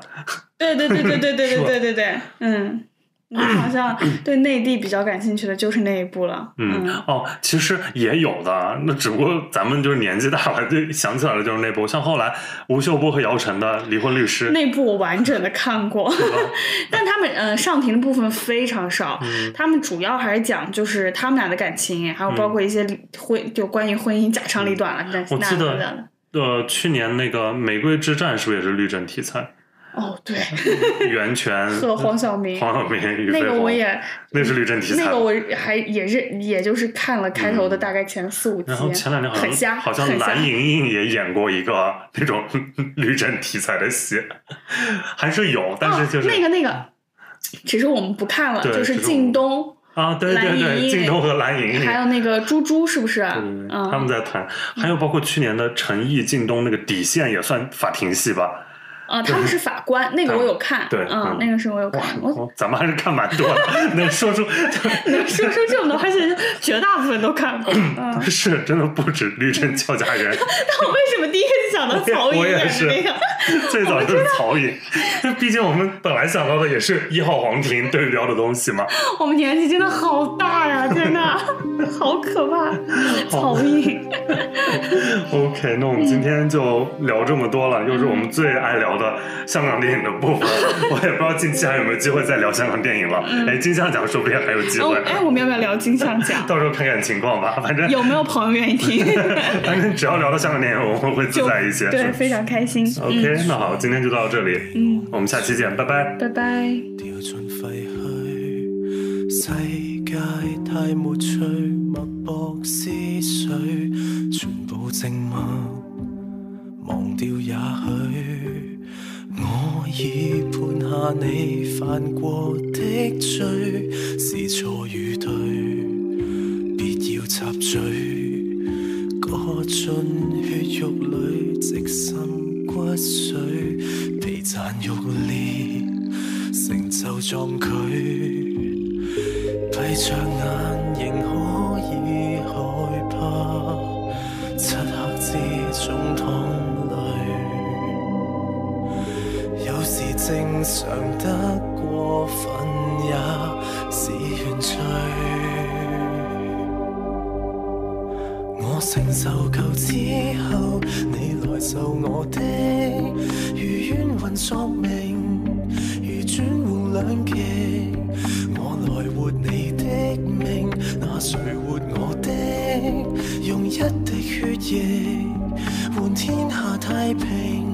对对对对对对对对对对，嗯。你好像对内地比较感兴趣的就是那一部了，嗯，哦，其实也有的，那只不过咱们就是年纪大了，就想起来了，就是那部。像后来吴秀波和姚晨的《离婚律师》，那部我完整的看过 但他们呃上庭的部分非常少，嗯他们主要还是讲就是他们俩的感情，还有包括一些婚、就关于婚姻家长里短了，我记得的。呃，去年那个《玫瑰之战》是不是也是律政题材？哦，对，袁泉 和黄晓明，黄晓明、那，个我也那是律政题材。那个我还也认，也就是看了开头的大概前四五集，然后前两年好，像好像蓝盈莹也演过一个那种 律政题材的戏，还是有，但是就是、哦、那个那个，其实我们不看了，就是靳东，啊，对对对，靳东和蓝盈莹，还有那个猪猪，是不是？他们在谈，还有包括去年的陈毅、靳东那个底线也算法庭戏吧？啊，他们是法官，那个我有看，对嗯嗯，那个是我有看，我哦咱们还是看蛮多的，能说出 能说出这么多，而且绝大部分都看过。嗯，是真的不止《绿灯俏佳人 》，但我为什么第一个就想到曹颖我也演那个？最早就是曹颖，毕竟我们本来想到的也是一号皇庭对标的东西嘛。我们年纪真的好大呀，真的好可怕。曹颖，OK，那我们今天就聊这么多了，又是我们最爱聊的香港电影的部分。我也不知道近期还有没有机会再聊香港电影了。哎，金像奖说不定还有机会，，哦哎，我们要不要聊金像奖？到时候看看情况吧。反正有没有朋友愿意听？反正只要聊到香港电影，我们会自在一些。对，非常开心。OK，、那好，今天就到这里，嗯，我们下期见，拜拜。拜拜。掉盡廢墟，世界太沒趣，脈搏思緒，全部靜默，忘掉也許。我已判下你犯過的罪，是錯與對，別要插嘴，割進血肉裏，直滲骨髓，被残肉裂。成就壯舉，閉着眼仍可以害怕，漆黑之中淌淚，有時正常得過分也是原罪。我承受夠之後，受我的，如冤魂索命，如转换两极。我来活你的命，那谁活我的？用一滴血液换天下太平。